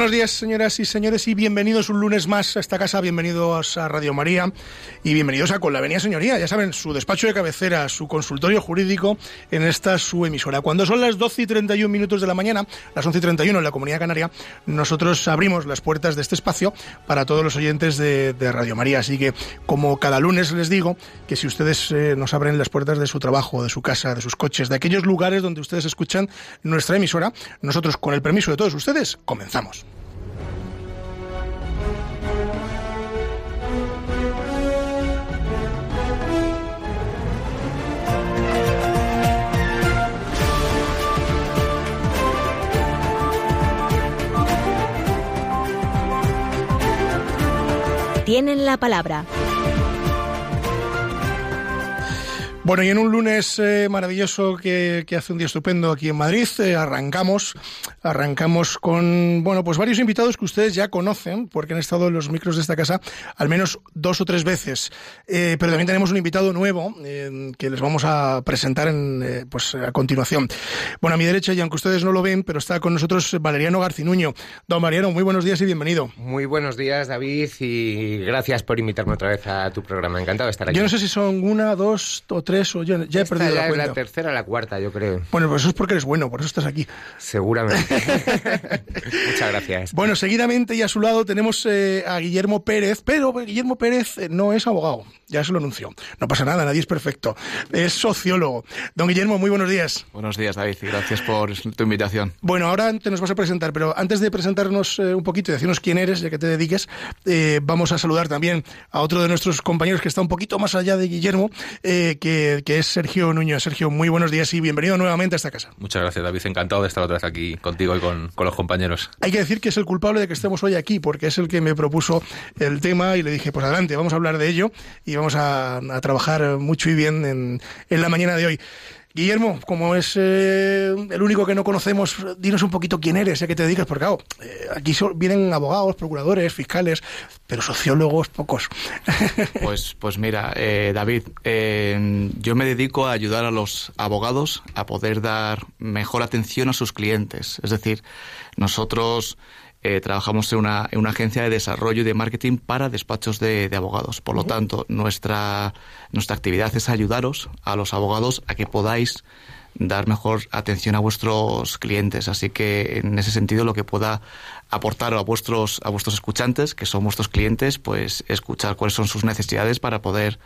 Buenos días, señoras y señores, y bienvenidos un lunes más a esta casa. Bienvenidos a Radio María y bienvenidos a Con la Venia Señoría. Ya saben, su despacho de cabecera, su consultorio jurídico en esta su emisora. Cuando son las 12 y 31 minutos de la mañana, las 11 y 31 en la Comunidad Canaria, nosotros abrimos las puertas de este espacio para todos los oyentes de, Radio María. Así que, como cada lunes les digo, que si ustedes eh, nos abren las puertas de su trabajo, de su casa, de sus coches, de aquellos lugares donde ustedes escuchan nuestra emisora, nosotros, con el permiso de todos ustedes, comenzamos. Tienen la palabra. Bueno, y en un lunes eh, maravilloso que, hace un día estupendo aquí en Madrid, eh, arrancamos, arrancamos con, bueno, pues varios invitados que ustedes ya conocen, porque han estado en los micros de esta casa al menos dos o tres veces. Eh, pero también tenemos un invitado nuevo que les vamos a presentar en, pues, a continuación. Bueno, a mi derecha, y aunque ustedes no lo ven, pero está con nosotros Valeriano Garcinuño. Don Mariano, muy buenos días y bienvenido. Muy buenos días, David, y gracias por invitarme otra vez a tu programa. Encantado de estar aquí. Yo no sé si son una, dos o tres ya he perdido la cuenta. la tercera o la cuarta, yo creo. Bueno, pues eso es porque eres bueno, por eso estás aquí. Seguramente. Muchas gracias. Bueno, seguidamente y a su lado tenemos eh, a Guillermo Pérez, pero Guillermo Pérez eh, no es abogado, ya se lo anunció. No pasa nada, nadie es perfecto. Es sociólogo. Don Guillermo, muy buenos días. Buenos días, David, y gracias por tu invitación. Bueno, ahora te nos vas a presentar, pero antes de presentarnos eh, un poquito y decirnos quién eres, ya que te dediques, vamos a saludar también a otro de nuestros compañeros que está un poquito más allá de Guillermo, que que, es Sergio Núñez. Sergio, muy buenos días y bienvenido nuevamente a esta casa. Muchas gracias, David. Encantado de estar otra vez aquí contigo y con, los compañeros. Hay que decir que es el culpable de que estemos hoy aquí, porque es el que me propuso el tema y le dije, pues adelante, vamos a hablar de ello y vamos a, trabajar mucho y bien en, en la mañana de hoy. Guillermo, como es eh, el único que no conocemos, dinos un poquito quién eres, a qué te dedicas, porque eh, aquí vienen abogados, procuradores, fiscales, pero sociólogos pocos. Pues, pues mira, eh, David, yo me dedico a ayudar a los abogados a poder dar mejor atención a sus clientes. Es decir, nosotros eh, trabajamos en una, en una, agencia de desarrollo y de marketing para despachos de, abogados. Por lo tanto, nuestra, nuestra actividad es ayudaros a los abogados a que podáis dar mejor atención a vuestros clientes. Así que en ese sentido lo que pueda aportar a vuestros, a vuestros escuchantes, que son vuestros clientes, pues escuchar cuáles son sus necesidades para poder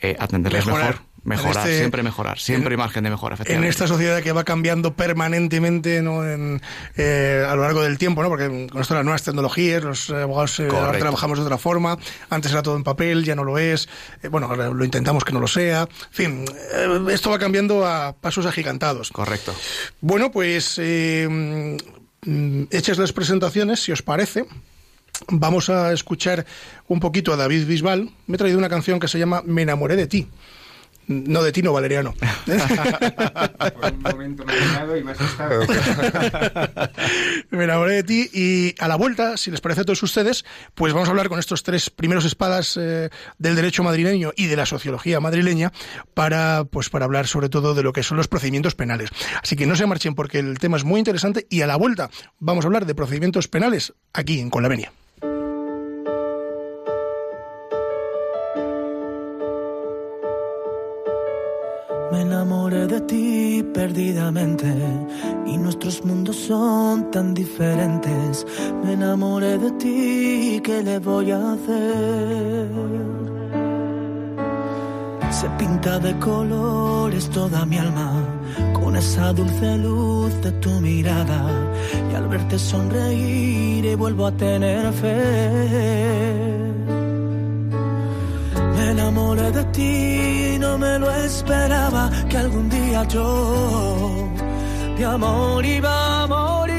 eh, atenderles mejor. Mejorar, este siempre mejorar, siempre hay margen de mejora. En esta sociedad que va cambiando permanentemente ¿no? Eh, a lo largo del tiempo, ¿no? porque con esto las nuevas tecnologías, los abogados eh, ahora trabajamos de otra forma, antes era todo en papel, ya no lo es, eh, bueno, ahora lo intentamos que no lo sea, en fin, esto va cambiando a pasos agigantados. Correcto. Bueno, pues mm, hechas las presentaciones, si os parece. Vamos a escuchar un poquito a David Bisbal. Me he traído una canción que se llama Me enamoré de ti. No de Tino Valeriano. Por un momento me he y me has me enamoré de ti y a la vuelta, si les parece a todos ustedes, pues vamos a hablar con estos tres primeros espadas eh, del derecho madrileño y de la sociología madrileña para, pues, para hablar sobre todo de lo que son los procedimientos penales. Así que no se marchen porque el tema es muy interesante y a la vuelta vamos a hablar de procedimientos penales aquí en Conlavenia. Me enamoré de ti perdidamente y nuestros mundos son tan diferentes. Me enamoré de ti, ¿qué le voy a hacer? Se pinta de colores toda mi alma con esa dulce luz de tu mirada y al verte sonreír vuelvo a tener fe me enamoré de ti, no me lo esperaba que algún día yo de amor iba a morir.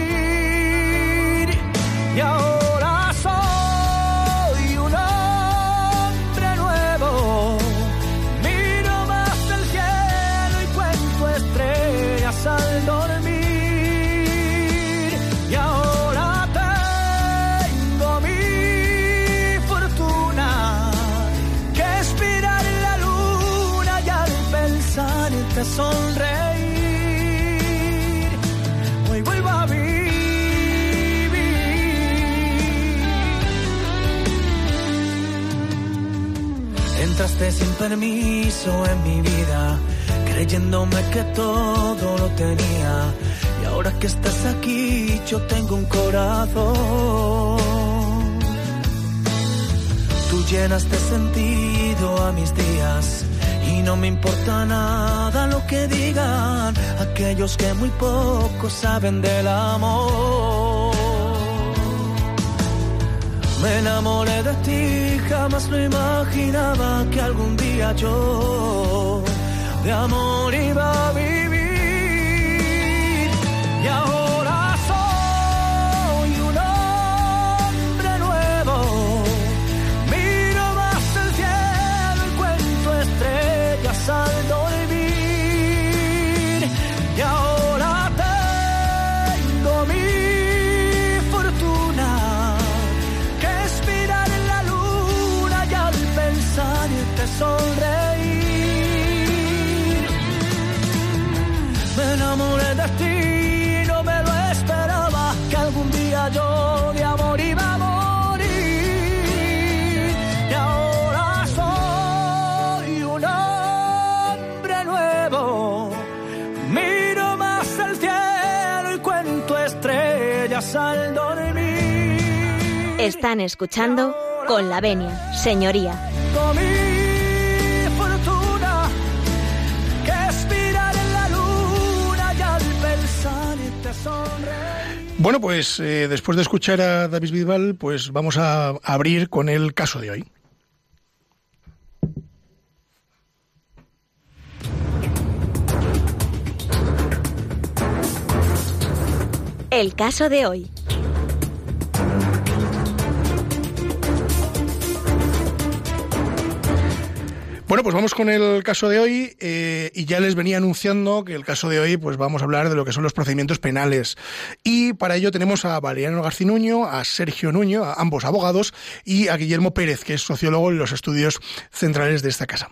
Permiso en mi vida, creyéndome que todo lo tenía. Y ahora que estás aquí, yo tengo un corazón. Tú llenas de sentido a mis días y no me importa nada lo que digan aquellos que muy poco saben del amor. Me enamoré de ti, jamás lo imaginaba que algún día yo de amor iba Están escuchando con la venia, señoría. Con mi fortuna que en la luna y al sonreír. Bueno, pues eh, después de escuchar a David Bisbal, pues vamos a abrir con el caso de hoy. El caso de hoy. Bueno, pues vamos con el caso de hoy eh, y ya les venía anunciando que el caso de hoy pues vamos a hablar de lo que son los procedimientos penales y para ello tenemos a Valeriano Garcinuño, a Sergio Nuño, a ambos abogados y a Guillermo Pérez, que es sociólogo en los estudios centrales de esta casa.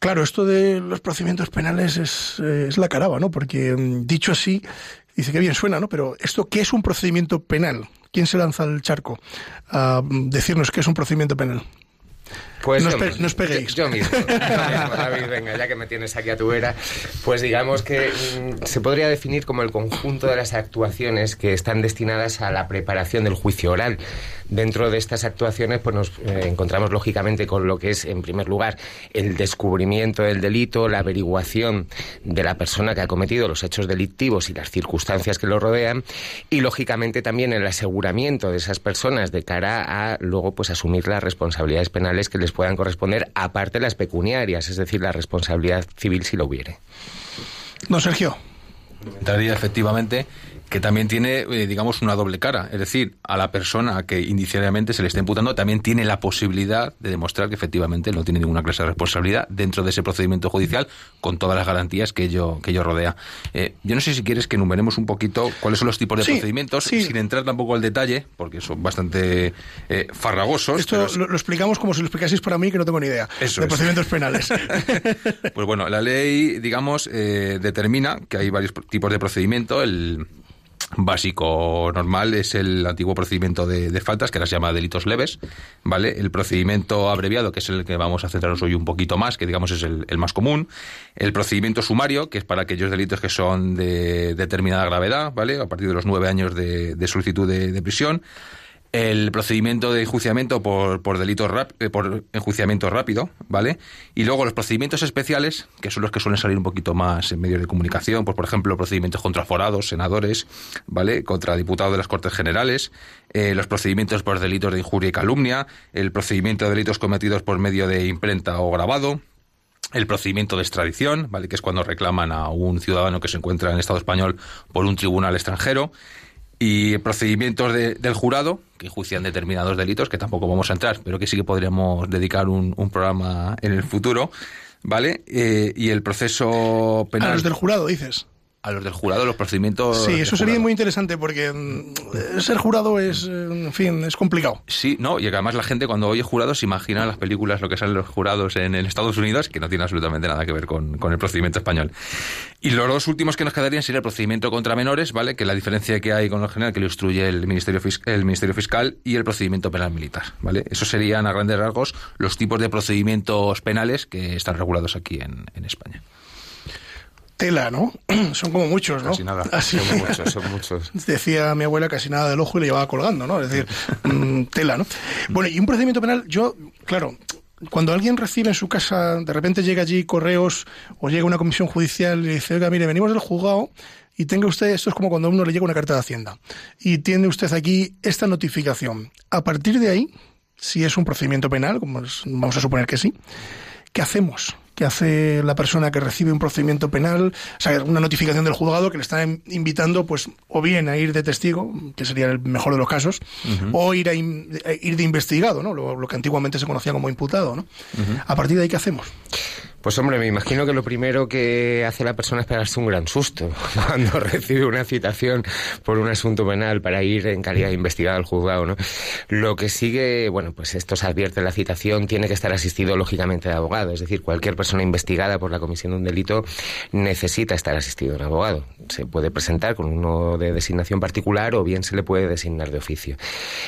Claro, esto de los procedimientos penales es, eh, es la caraba, ¿no? Porque mm, dicho así, dice que bien suena, ¿no? Pero esto, ¿qué es un procedimiento penal? ¿Quién se lanza al charco a mm, decirnos qué es un procedimiento penal? Pues No yo os pe- no os peguéis. Yo, yo mismo. Yo mismo, David, venga, ya que me tienes aquí a tu vera, pues digamos que mm, se podría definir como el conjunto de las actuaciones que están destinadas a la preparación del juicio oral. Dentro de estas actuaciones, pues nos eh, encontramos lógicamente con lo que es, en primer lugar, el descubrimiento del delito, la averiguación de la persona que ha cometido los hechos delictivos y las circunstancias que lo rodean, y lógicamente también el aseguramiento de esas personas de cara a luego pues asumir las responsabilidades penales que les puedan corresponder, aparte de las pecuniarias, es decir, la responsabilidad civil si lo hubiere. Don Sergio. Entraría efectivamente que también tiene, eh, digamos, una doble cara. Es decir, a la persona que inicialmente se le está imputando también tiene la posibilidad de demostrar que efectivamente no tiene ninguna clase de responsabilidad dentro de ese procedimiento judicial con todas las garantías que ello, que ello rodea. Eh, yo no sé si quieres que enumeremos un poquito cuáles son los tipos de Sí, procedimientos, sí. sin entrar tampoco al detalle, porque son bastante eh, farragosos. Esto es- lo, lo explicamos como si lo explicaseis para mí, que no tengo ni idea Eso de es. procedimientos penales. Pues bueno, la ley, digamos, eh, determina que hay varios tipos de procedimiento. El básico normal es el antiguo procedimiento de, faltas, que ahora se llama delitos leves, ¿vale? El procedimiento abreviado, que es el que vamos a centrarnos hoy un poquito más, que digamos es el, más común. El procedimiento sumario, que es para aquellos delitos que son de determinada gravedad, ¿vale? A partir de los nueve años de, solicitud de prisión. El procedimiento de enjuiciamiento por, por delito rap- eh, por enjuiciamiento rápido, ¿vale? Y luego los procedimientos especiales, que son los que suelen salir un poquito más en medios de comunicación, pues por ejemplo, procedimientos contra forados, senadores, ¿vale? Contra diputados de las Cortes Generales, eh, los procedimientos por delitos de injuria y calumnia, el procedimiento de delitos cometidos por medio de imprenta o grabado, el procedimiento de extradición, ¿vale? que es cuando reclaman a un ciudadano que se encuentra en el Estado español por un tribunal extranjero, y procedimientos de- del jurado, que enjuician determinados delitos, que tampoco vamos a entrar, pero que sí que podríamos dedicar un, un programa en el futuro, ¿vale? Eh, y el proceso A penal... los del jurado, dices. A los del jurado los procedimientos. Sí, eso sería muy interesante porque mm, ser jurado es, eh, en fin, es complicado. Sí, no, y además la gente cuando oye jurado se imagina las películas, lo que salen los jurados en, Estados Unidos, que no tiene absolutamente nada que ver con, el procedimiento español. Y los dos últimos que nos quedarían sería el procedimiento contra menores, ¿vale? Que la diferencia que hay con lo general que lo instruye el Ministerio, el Ministerio Fiscal y el procedimiento penal militar, ¿vale? Esos serían a grandes rasgos los tipos de procedimientos penales que están regulados aquí en España tela, ¿no? Son como muchos, ¿no? Casi nada. Son muchos, son muchos. Decía mi abuela casi nada del ojo y le llevaba colgando, ¿no? Es decir, mm, tela, ¿no? Bueno, y un procedimiento penal, yo, claro, cuando alguien recibe en su casa, de repente llega allí correos o llega una comisión judicial y dice, oiga, mire, venimos del juzgado y tenga usted, esto es como cuando a uno le llega una carta de Hacienda, y tiene usted aquí esta notificación. A partir de ahí, si es un procedimiento penal, como vamos a suponer que sí, ¿qué hacemos? Que hace la persona que recibe un procedimiento penal, o sea, una notificación del juzgado que le está invitando, pues, o bien a ir de testigo, que sería el mejor de los casos, o ir a ir de investigado, ¿no? Lo, que antiguamente se conocía como imputado, ¿no? A partir de ahí, ¿qué hacemos? Pues hombre, me imagino que lo primero que hace la persona es pegarse un gran susto cuando recibe una citación por un asunto penal para ir en calidad de investigado al juzgado, ¿no? Lo que sigue, bueno, pues esto se advierte en la citación, tiene que estar asistido lógicamente de abogado, es decir, cualquier persona investigada por la comisión de un delito necesita estar asistido de un abogado. Se puede presentar con uno de designación particular o bien se le puede designar de oficio.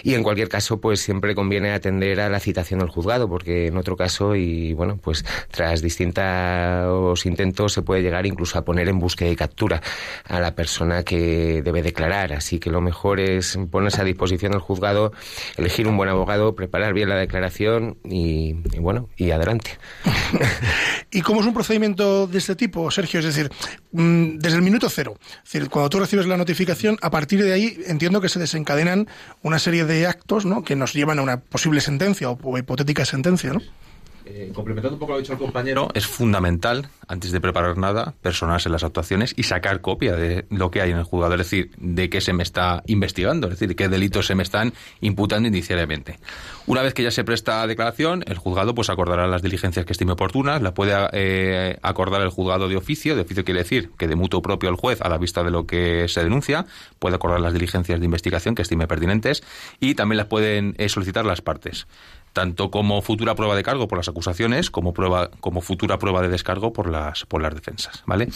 Y en cualquier caso, pues siempre conviene atender a la citación del juzgado, porque en otro caso, y bueno, pues tras distintos distintos intentos se puede llegar incluso a poner en búsqueda y captura a la persona que debe declarar. Así que lo mejor es ponerse a disposición del juzgado, elegir un buen abogado, preparar bien la declaración y, bueno, y adelante. ¿Y cómo es un procedimiento de este tipo, Sergio? Es decir, mm, desde el minuto cero. Cuando tú recibes la notificación, a partir de ahí entiendo que se desencadenan una serie de actos ¿no? que nos llevan a una posible sentencia o hipotética sentencia, ¿no? Eh, complementando un poco lo dicho el compañero, es fundamental, antes de preparar nada, personarse las actuaciones y sacar copia de lo que hay en el juzgado, es decir, de qué se me está investigando, es decir, qué delitos se me están imputando indiciariamente. Una vez que ya se presta declaración, el juzgado pues acordará las diligencias que estime oportunas, la puede eh, acordar el juzgado de oficio, de oficio quiere decir que de mutuo propio al juez a la vista de lo que se denuncia, puede acordar las diligencias de investigación que estime pertinentes y también las pueden eh, solicitar las partes tanto como futura prueba de cargo por las acusaciones como prueba como futura prueba de descargo por las por las defensas, ¿vale?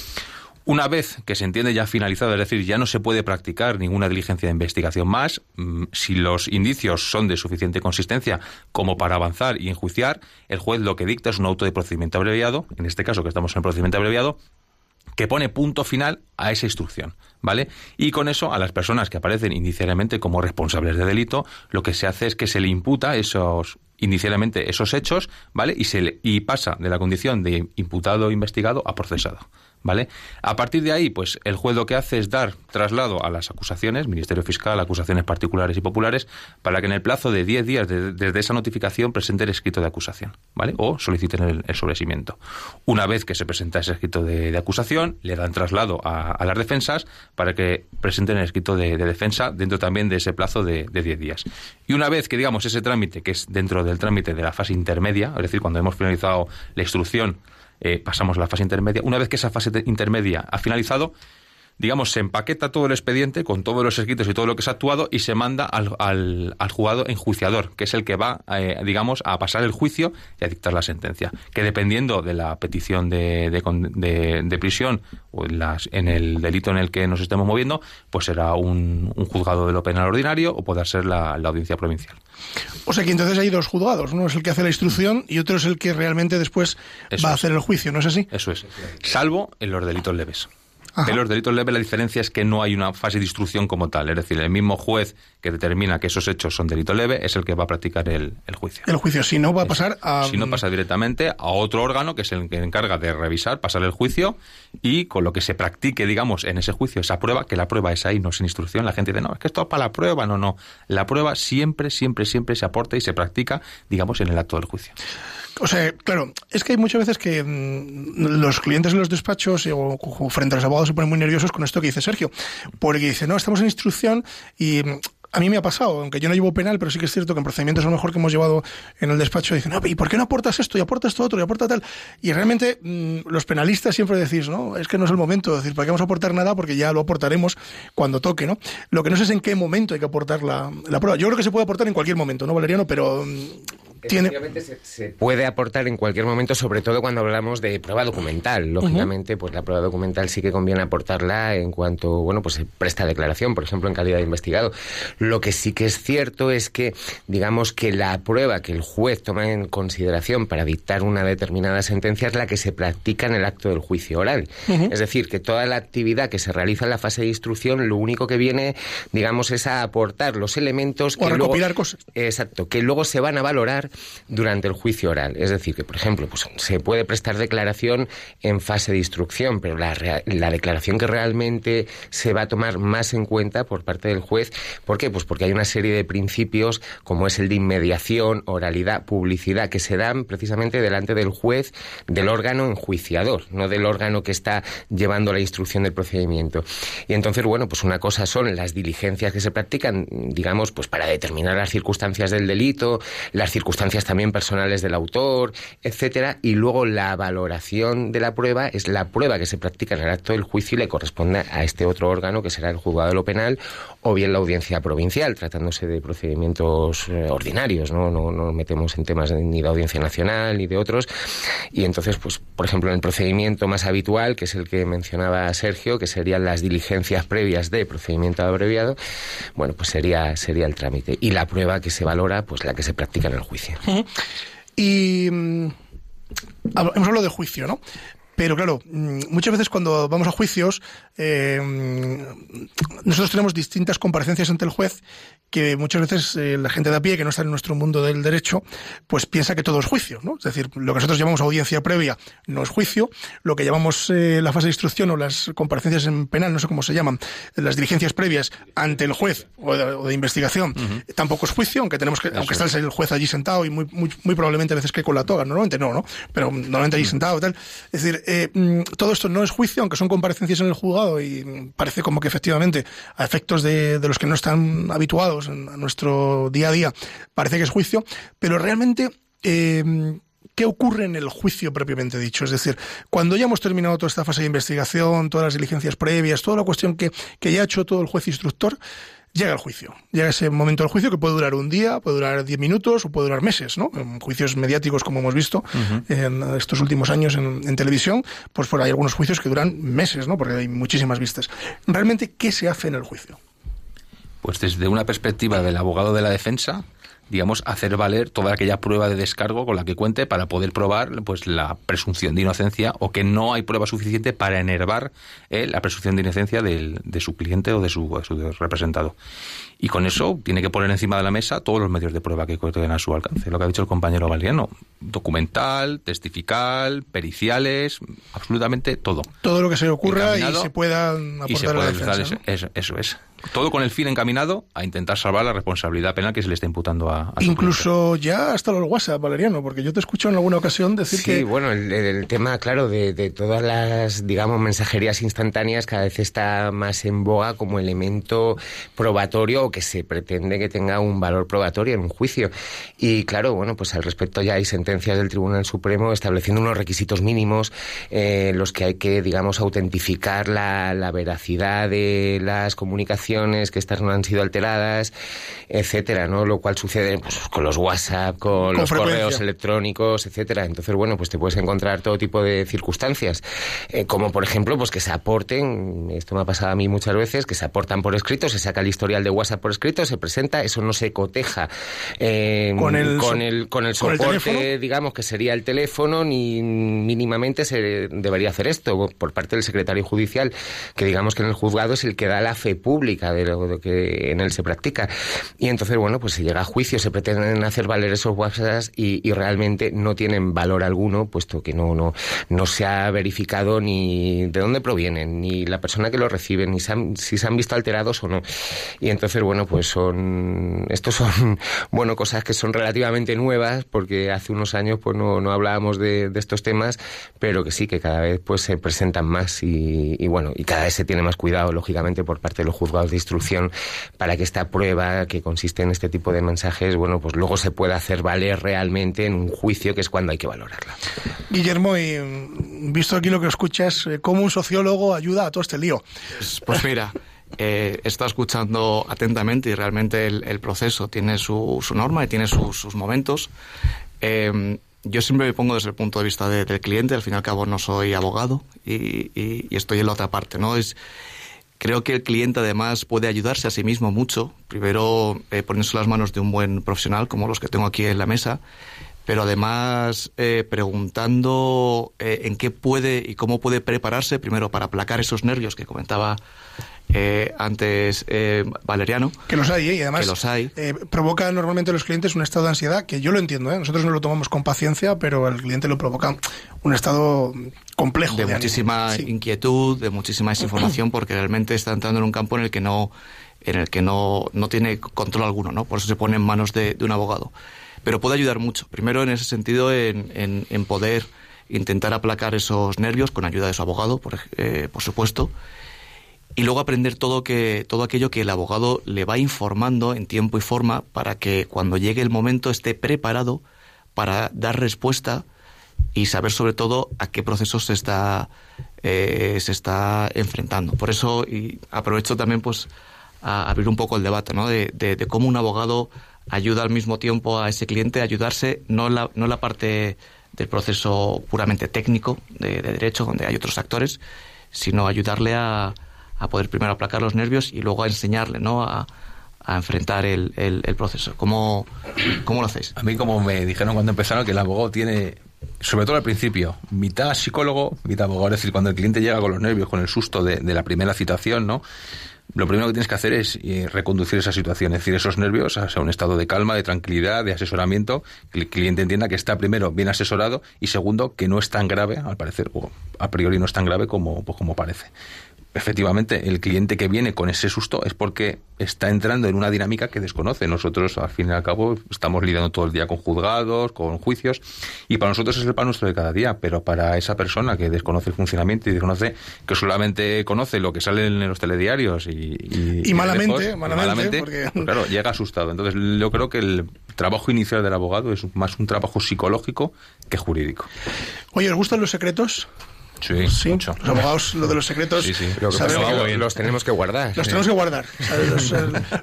Una vez que se entiende ya finalizado, es decir, ya no se puede practicar ninguna diligencia de investigación más, mm, si los indicios son de suficiente consistencia como para avanzar y enjuiciar, el juez lo que dicta es un auto de procedimiento abreviado, en este caso que estamos en el procedimiento abreviado, que pone punto final a esa instrucción, ¿vale? Y con eso a las personas que aparecen inicialmente como responsables de delito, lo que se hace es que se le imputa esos inicialmente esos hechos, ¿vale? Y, se y pasa de la condición de imputado investigado a procesado. ¿Vale? A partir de ahí, pues el juez lo que hace es dar traslado a las acusaciones, Ministerio Fiscal, acusaciones particulares y populares, para que en el plazo de 10 días desde esa notificación presente el escrito de acusación, ¿vale? O soliciten el, el Una vez que se presenta ese escrito de, acusación, le dan traslado a, las defensas para que presenten el escrito de, defensa dentro también de ese plazo de 10 días. Y una vez que, digamos, ese trámite, que es dentro del trámite de la fase intermedia, es decir, cuando hemos finalizado la instrucción, eh, pasamos a la fase intermedia. Una vez que esa fase intermedia ha finalizado, digamos, se empaqueta todo el expediente con todos los escritos y todo lo que se ha actuado y se manda al, al, al juzgado enjuiciador, que es el que va, eh, digamos, a pasar el juicio y a dictar la sentencia. Que dependiendo de la petición de, de, de, prisión o en, las, en, el delito en el que nos estemos moviendo, pues será un, un juzgado de lo penal ordinario o puede ser la, la audiencia provincial. O sea que entonces hay dos juzgados, uno es el que hace la instrucción y otro es el que realmente después va a hacer el juicio, ¿no es así? Eso es, salvo en los delitos leves. En los delitos leves la diferencia es que no hay una fase de instrucción como tal. Es decir, el mismo juez que determina que esos hechos son delito leve es el que va a practicar el, juicio. El juicio, si no va a pasar a... Si no pasa directamente a otro órgano que es el que encarga de revisar, pasar el juicio y con lo que se practique, digamos, en ese juicio, esa prueba, que la prueba es ahí, no sin instrucción, la gente dice, no, es que esto es para la prueba, no, no. La prueba siempre, siempre, siempre se aporta y se practica, digamos, en el acto del juicio. O sea, claro, es que hay muchas veces que mm, los clientes de los despachos o, frente a los abogados se ponen muy nerviosos con esto que dice Sergio, porque dice, no, estamos en instrucción y mm, a mí me ha pasado, aunque yo no llevo penal, pero sí que es cierto que en procedimientos a lo mejor que hemos llevado en el despacho dicen, no, ¿y por qué no aportas esto? Y aportas esto otro, y aporta tal. Y realmente mm, los penalistas siempre decís, no, es que no es el momento, de decir, ¿para qué vamos a aportar nada? Porque ya lo aportaremos cuando toque, ¿no? Lo que no sé es en qué momento hay que aportar la, la prueba. Yo creo que se puede aportar en cualquier momento, ¿no, Valeriano? Pero tiene... Se, se, puede aportar en cualquier momento, sobre todo cuando hablamos de prueba documental. Lógicamente, uh -huh. pues la prueba documental sí que conviene aportarla en cuanto, bueno, pues se presta declaración, por ejemplo, en calidad de investigado. Lo que sí que es cierto es que, digamos que la prueba que el juez toma en consideración para dictar una determinada sentencia es la que se practica en el acto del juicio oral. Uh -huh. Es decir, que toda la actividad que se realiza en la fase de instrucción, lo único que viene, digamos, es a aportar los elementos o que recopilar luego, cosas. Exacto, que luego se van a valorar durante el juicio oral. Es decir, que, por ejemplo, pues se puede prestar declaración en fase de instrucción, pero la, la declaración que realmente se va a tomar más en cuenta por parte del juez, ¿por qué? Pues porque hay una serie de principios, como es el de inmediación, oralidad, publicidad, que se dan precisamente delante del juez, del órgano enjuiciador, no del órgano que está llevando la instrucción del procedimiento. Y entonces, bueno, pues una cosa son las diligencias que se practican, digamos, pues para determinar las circunstancias del delito, las circunstancias también personales del autor, etcétera, y luego la valoración de la prueba es la prueba que se practica en el acto del juicio y le corresponde a este otro órgano que será el juzgado de lo penal o bien la audiencia provincial, tratándose de procedimientos eh, ordinarios, ¿no? ¿no? No metemos en temas ni de audiencia nacional ni de otros. Y entonces, pues, por ejemplo, en el procedimiento más habitual, que es el que mencionaba Sergio, que serían las diligencias previas de procedimiento abreviado, bueno, pues sería, sería el trámite. Y la prueba que se valora, pues la que se practica en el juicio. Y mm, hemos hablado de juicio, ¿no? Pero claro, muchas veces cuando vamos a juicios, eh, nosotros tenemos distintas comparecencias ante el juez que muchas veces eh, la gente de a pie, que no está en nuestro mundo del derecho, pues piensa que todo es juicio, ¿no? Es decir, lo que nosotros llamamos audiencia previa no es juicio, lo que llamamos eh, la fase de instrucción o las comparecencias en penal, no sé cómo se llaman, las diligencias previas ante el juez o de, o de investigación, uh -huh. tampoco es juicio, aunque tenemos que, Eso aunque está el juez allí sentado y muy, muy, muy probablemente a veces que con la toga, normalmente no, ¿no? Pero normalmente allí uh -huh. sentado y tal. Es decir, eh, todo esto no es juicio, aunque son comparecencias en el juzgado y parece como que efectivamente, a efectos de, los que no están habituados a nuestro día a día, parece que es juicio, pero realmente eh, ¿Qué ocurre en el juicio propiamente dicho? Es decir, cuando ya hemos terminado toda esta fase de investigación, todas las diligencias previas, toda la cuestión que, que ya ha hecho todo el juez instructor, llega el juicio. Llega ese momento del juicio que puede durar un día, puede durar diez minutos o puede durar meses, ¿no? En juicios mediáticos, como hemos visto uh -huh. en estos últimos años en, en, televisión, pues por hay algunos juicios que duran meses, ¿no? Porque hay muchísimas vistas. Realmente, ¿qué se hace en el juicio? Pues desde una perspectiva del abogado de la defensa, digamos, hacer valer toda aquella prueba de descargo con la que cuente para poder probar pues la presunción de inocencia o que no hay prueba suficiente para enervar eh, la presunción de inocencia del, de su cliente o de su, de su, representado. Y con eso tiene que poner encima de la mesa todos los medios de prueba que tengan a su alcance. Lo que ha dicho el compañero Valeriano. Documental, testifical, periciales, absolutamente todo. Todo lo que se le ocurra y se pueda aportar y se puede a la defensa. Eso, eso, eso es. Todo con el fin encaminado a intentar salvar la responsabilidad penal que se le está imputando a, a Incluso ya hasta los WhatsApp, Valeriano, porque yo te escucho en alguna ocasión decir sí, que... Sí, bueno, el, el, tema, claro, de, de, todas las, digamos, mensajerías instantáneas cada vez está más en boga como elemento probatorio o que se pretende que tenga un valor probatorio en un juicio. Y claro, bueno, pues al respecto ya hay sentencias del Tribunal Supremo estableciendo unos requisitos mínimos eh, los que hay que, digamos, autentificar la, la veracidad de las comunicaciones que estas no han sido alteradas, etcétera, ¿no? Lo cual sucede pues, con los WhatsApp, con, con los frecuencia. correos electrónicos, etcétera. Entonces, bueno, pues te puedes encontrar todo tipo de circunstancias, eh, como por ejemplo, pues que se aporten, esto me ha pasado a mí muchas veces, que se aportan por escrito, se saca el historial de WhatsApp por escrito, se presenta, eso no se coteja eh, con el, con el, con el soporte, ¿con el digamos, que sería el teléfono, ni mínimamente se debería hacer esto por parte del secretario judicial, que digamos que en el juzgado es el que da la fe pública de lo que en él se practica. Y entonces, bueno, pues se llega a juicio, se pretenden hacer valer esos WhatsApp y, y realmente no tienen valor alguno, puesto que no, no, no se ha verificado ni de dónde provienen, ni la persona que lo recibe, ni se han, si se han visto alterados o no. Y entonces, bueno, pues son, estos son, bueno, cosas que son relativamente nuevas, porque hace unos años pues no, no hablábamos de, de estos temas, pero que sí, que cada vez pues se presentan más y, y bueno, y cada vez se tiene más cuidado, lógicamente, por parte de los juzgados de instrucción para que esta prueba que consiste en este tipo de mensajes, bueno, pues luego se pueda hacer valer realmente en un juicio que es cuando hay que valorarla. Guillermo, y mm, visto aquí lo que escuchas, eh, ¿cómo un sociólogo ayuda a todo este lío? Pues, pues mira, eh, estado escuchando atentamente y realmente el, proceso tiene su, norma y tiene sus, momentos. Eh, yo siempre me pongo desde el punto de vista del cliente, al fin y al cabo no soy abogado y, estoy en la otra parte, ¿no? Creo que el cliente además puede ayudarse a sí mismo mucho, primero eh, poniéndose las manos de un buen profesional como los que tengo aquí en la mesa, pero además eh, preguntando en qué puede y cómo puede prepararse primero para aplacar esos nervios que comentaba eh, antes eh, Valeriano. Que los hay, ¿eh? y además los hay. Eh, provoca normalmente a los clientes un estado de ansiedad que yo lo entiendo, ¿eh? nosotros no lo tomamos con paciencia, pero al cliente lo provoca un estado complejo. De, muchísima inquietud, de muchísima desinformación, porque realmente está entrando en un campo en el que no en el que no, no tiene control alguno, ¿no? Por eso se pone en manos de, un abogado. Pero puede ayudar mucho. Primero, en ese sentido, en, en, poder intentar aplacar esos nervios con ayuda de su abogado, por, por supuesto y luego aprender todo, que, todo aquello que el abogado le va informando en tiempo y forma para que cuando llegue el momento esté preparado para dar respuesta y saber sobre todo a qué procesos se está, eh, se está enfrentando. Por eso y aprovecho también pues a abrir un poco el debate ¿no? de, de, cómo un abogado ayuda al mismo tiempo a ese cliente a ayudarse, no la, no la parte del proceso puramente técnico de, de derecho, donde hay otros actores, sino ayudarle a, a poder primero aplacar los nervios y luego a enseñarle, ¿no? A, enfrentar el, el, proceso. ¿Cómo, ¿Cómo lo hacéis? A mí, como me dijeron cuando empezaron, que el abogado tiene, sobre todo al principio, mitad psicólogo, mitad abogado. Es decir, cuando el cliente llega con los nervios, con el susto de, de la primera citación, ¿no? Lo primero que tienes que hacer es eh, reconducir esa situación, es decir, esos nervios a un estado de calma, de tranquilidad, de asesoramiento, que el cliente entienda que está primero bien asesorado y segundo que no es tan grave, al parecer, o a priori no es tan grave como, pues, como parece efectivamente, el cliente que viene con ese susto es porque está entrando en una dinámica que desconoce. Nosotros, al fin y al cabo, estamos lidiando todo el día con juzgados, con juicios, y para nosotros es el pan nuestro de cada día, pero para esa persona que desconoce el funcionamiento y desconoce, que solamente conoce lo que sale en los telediarios y... Y, malamente, malamente, pues claro, llega asustado. Entonces, yo creo que el trabajo inicial del abogado es más un trabajo psicológico que jurídico. Oye, ¿os gustan los secretos? Sí, sí Los abogados, lo de los secretos, sí, sí. los tenemos que guardar. Los tenemos que guardar. Los, eh,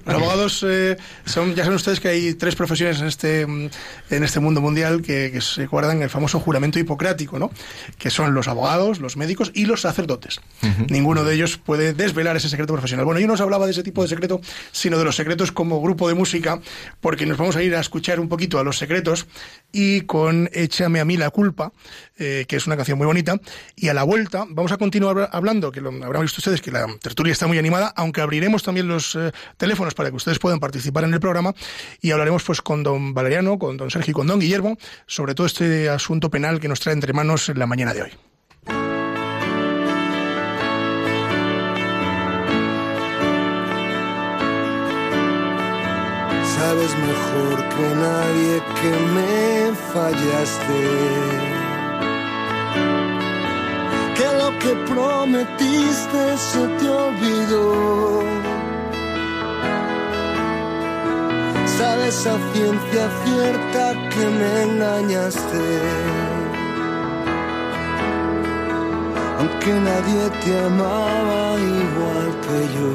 abogados, eh, son, ya saben ustedes que hay tres profesiones en este, en este mundo mundial que, se guardan el famoso juramento hipocrático, ¿no? Que son los abogados, los médicos y los sacerdotes. Ninguno de ellos puede desvelar ese secreto profesional. Bueno, yo no os hablaba de ese tipo de secreto, sino de los secretos como grupo de música, porque nos vamos a ir a escuchar un poquito a los secretos y con Échame a mí la culpa, eh, que es una canción muy bonita y a la vuelta vamos a continuar hablando, que lo habrán visto ustedes, que la tertulia está muy animada, aunque abriremos también los eh, teléfonos para que ustedes puedan participar en el programa y hablaremos pues con don Valeriano, con don Sergio y con don Guillermo sobre todo este asunto penal que nos trae entre manos en la mañana de hoy. Sabes mejor que nadie que me fallaste lo que prometiste se te olvidó. Sabes a ciencia cierta que me engañaste. Aunque nadie te amaba igual que yo.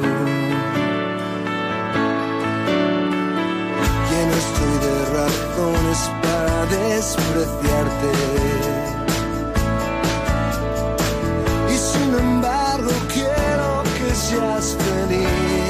Lleno estoy de razones para despreciarte sin embargo quiero que seas feliz.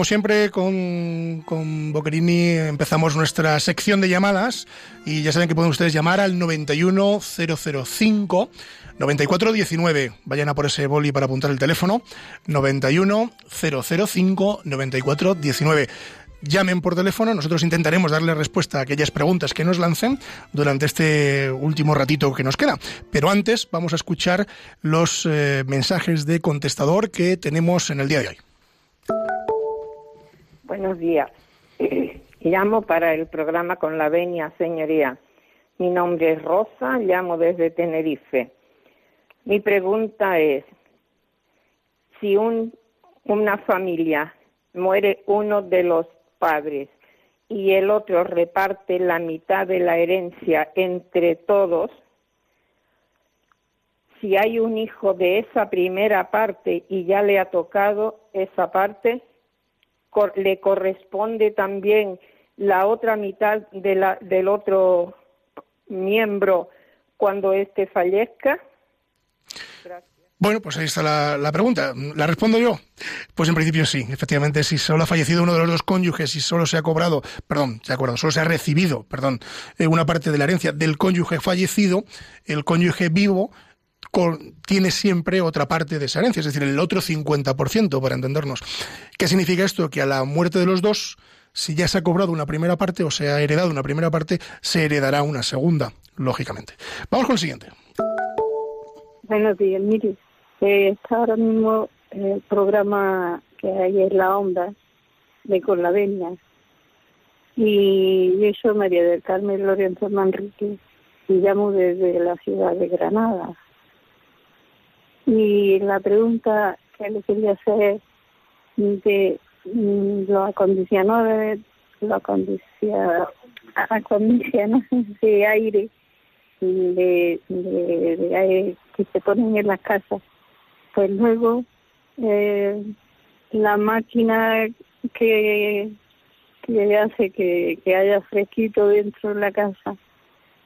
Como siempre, con, con Boquerini empezamos nuestra sección de llamadas y ya saben que pueden ustedes llamar al 91005 9419. Vayan a por ese boli para apuntar el teléfono 91005 9419. Llamen por teléfono, nosotros intentaremos darle respuesta a aquellas preguntas que nos lancen durante este último ratito que nos queda. Pero antes vamos a escuchar los eh, mensajes de contestador que tenemos en el día de hoy. Buenos días. Llamo para el programa con la venia, señoría. Mi nombre es Rosa, llamo desde Tenerife. Mi pregunta es, si un, una familia muere uno de los padres y el otro reparte la mitad de la herencia entre todos, si hay un hijo de esa primera parte y ya le ha tocado esa parte, le corresponde también la otra mitad de la, del otro miembro cuando éste fallezca? Bueno, pues ahí está la, pregunta. ¿La respondo yo? Pues en principio sí. Efectivamente, si solo ha fallecido uno de los dos cónyuges y solo se ha cobrado, perdón, se ha solo se ha recibido, perdón, eh, una parte de la herencia del cónyuge fallecido, el cónyuge vivo con- tiene siempre otra parte de esa herencia, es decir, el otro 50%, para entendernos. ¿Qué significa esto? Que a la muerte de los dos, si ya se ha cobrado una primera parte o se ha heredado una primera parte, se heredará una segunda, lógicamente. Vamos con el siguiente. Buenos días, mire, eh, está ahora mismo el programa que hay en la onda de Con la Venia y yo soy María del Carmen Lorenzo Manrique y llamo desde la ciudad de Granada. Y la pregunta que le quería hacer de mm, los acondicionadores, acondicia- acondicionadores de aire de, de aire que se ponen en las casas. Pues luego eh, la máquina que, que hace que, que haya fresquito dentro de la casa,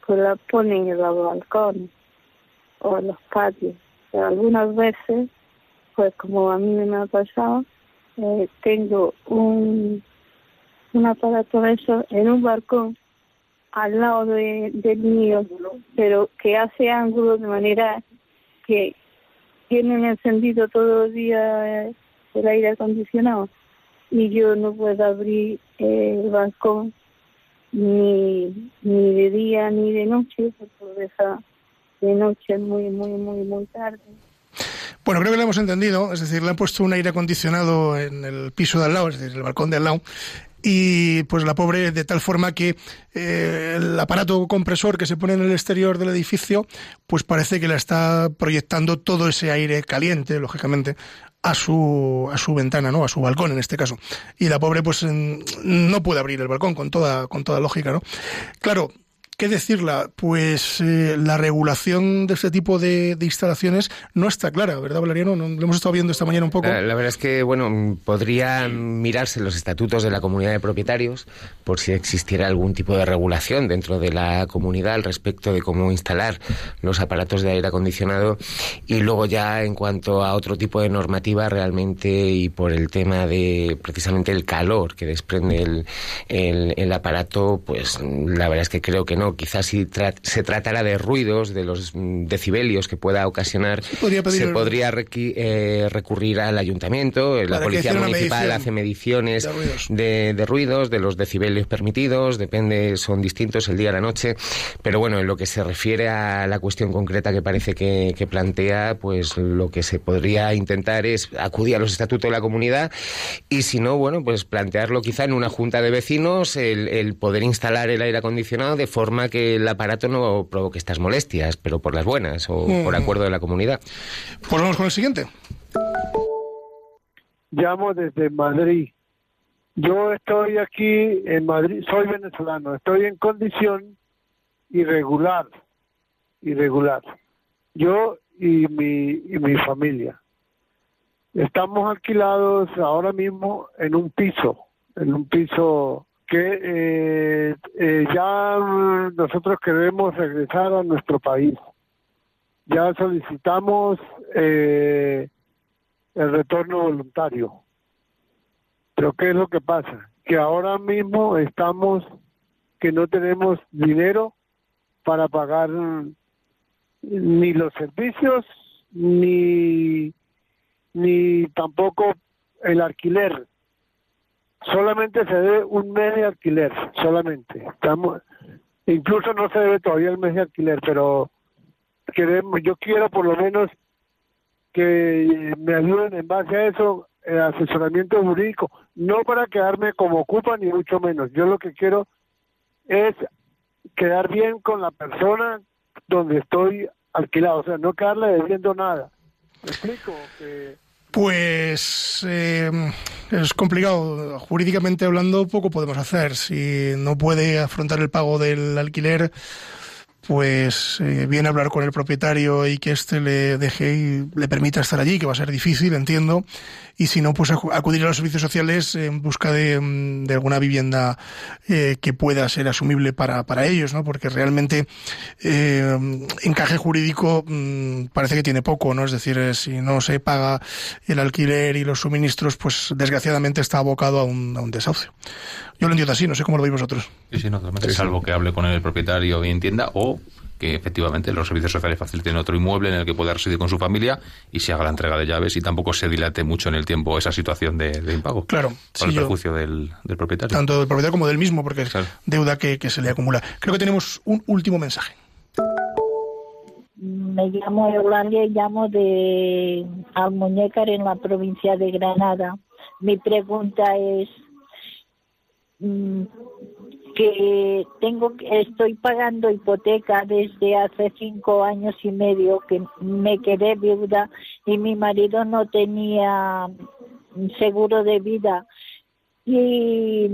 pues la ponen en los balcones o en los patios. Algunas veces, pues como a mí me ha pasado, eh, tengo un, un aparato de eso en un balcón al lado de, del mío, pero que hace ángulo de manera que tienen encendido todo el día el aire acondicionado. Y yo no puedo abrir eh, el balcón ni, ni de día ni de noche, lo deja de noche muy, muy, muy, muy tarde. Bueno, creo que lo hemos entendido, es decir, le han puesto un aire acondicionado en el piso de al lado, es decir, el balcón de al lado, y pues la pobre de tal forma que eh, el aparato compresor que se pone en el exterior del edificio, pues parece que le está proyectando todo ese aire caliente, lógicamente, a su a su ventana, ¿no? A su balcón en este caso. Y la pobre pues no puede abrir el balcón con toda con toda lógica, ¿no? Claro, ¿Qué decirla? Pues eh, la regulación de este tipo de, de instalaciones no está clara, ¿verdad, Valeriano? No, lo hemos estado viendo esta mañana un poco. La, la verdad es que, bueno, mm, podría mirarse los estatutos de la comunidad de propietarios por si existiera algún tipo de regulación dentro de la comunidad al respecto de cómo instalar los aparatos de aire acondicionado y luego ya en cuanto a otro tipo de normativa realmente y por el tema de precisamente el calor que desprende el, el, el aparato, pues la verdad es que creo que no. Quizás si tra- se tratara de ruidos, de los mm, decibelios que pueda ocasionar, podría se podría requi- eh, recurrir al ayuntamiento. La policía municipal medición hace mediciones de ruidos. de, de ruidos, de los decibelios permitidos, depende, son distintos el día y la noche. Pero bueno, en lo que se refiere a la cuestión concreta que parece que, que plantea, pues lo que se podría intentar es acudir a los estatutos de la comunidad y si no, bueno, pues plantearlo quizá en una junta de vecinos el, el poder instalar el aire acondicionado de forma que el aparato no provoque estas molestias, pero por las buenas o por Mm. acuerdo de la comunidad. Pues vamos con el siguiente. Llamo desde Madrid Yo estoy aquí en Madrid, soy venezolano, estoy en condición irregular, irregular. Yo y mi, y mi familia. Estamos alquilados ahora mismo en un piso, en un piso que eh, eh, ya nosotros queremos regresar a nuestro país. Ya solicitamos eh, el retorno voluntario. Pero ¿qué es lo que pasa? Que ahora mismo estamos que no tenemos dinero para pagar ni los servicios ni ni tampoco el alquiler solamente se debe un mes de alquiler solamente estamos incluso no se debe todavía el mes de alquiler pero queremos yo quiero por lo menos que me ayuden en base a eso el asesoramiento jurídico no para quedarme como ocupa ni mucho menos yo lo que quiero es quedar bien con la persona donde estoy alquilado, o sea, no quedarle debiendo nada. ¿Me explico? Pues eh, es complicado. Jurídicamente hablando, poco podemos hacer. Si no puede afrontar el pago del alquiler, pues eh, viene a hablar con el propietario y que éste le deje y le permita estar allí, que va a ser difícil, entiendo. Y si no, pues acudir a los servicios sociales en busca de, mm, de alguna vivienda eh, que pueda ser asumible para, para ellos, ¿no? Porque realmente eh, encaje jurídico mm, parece que tiene poco, ¿no? Es decir, eh, si no se paga el alquiler y los suministros, pues desgraciadamente está abocado a un, a un desahucio. Yo lo entiendo así, no sé cómo lo veis vosotros. Sí, sí, no, totalmente. Salvo que hable con el propietario y entienda, o que efectivamente los servicios sociales faciliten otro inmueble en el que pueda residir con su familia y se haga la entrega de llaves y tampoco se dilate mucho en el tiempo esa situación de, de impago. Claro. Para sí, el yo- perjuicio del, del propietario. Tanto del propietario como del mismo, porque es Claro. deuda que, que se le acumula. Creo que tenemos un último mensaje. Me llamo Eulalia y llamo de Almuñécar en la provincia de Granada. Mi pregunta es mm, que tengo estoy pagando hipoteca desde hace cinco años y medio que me quedé viuda y mi marido no tenía seguro de vida y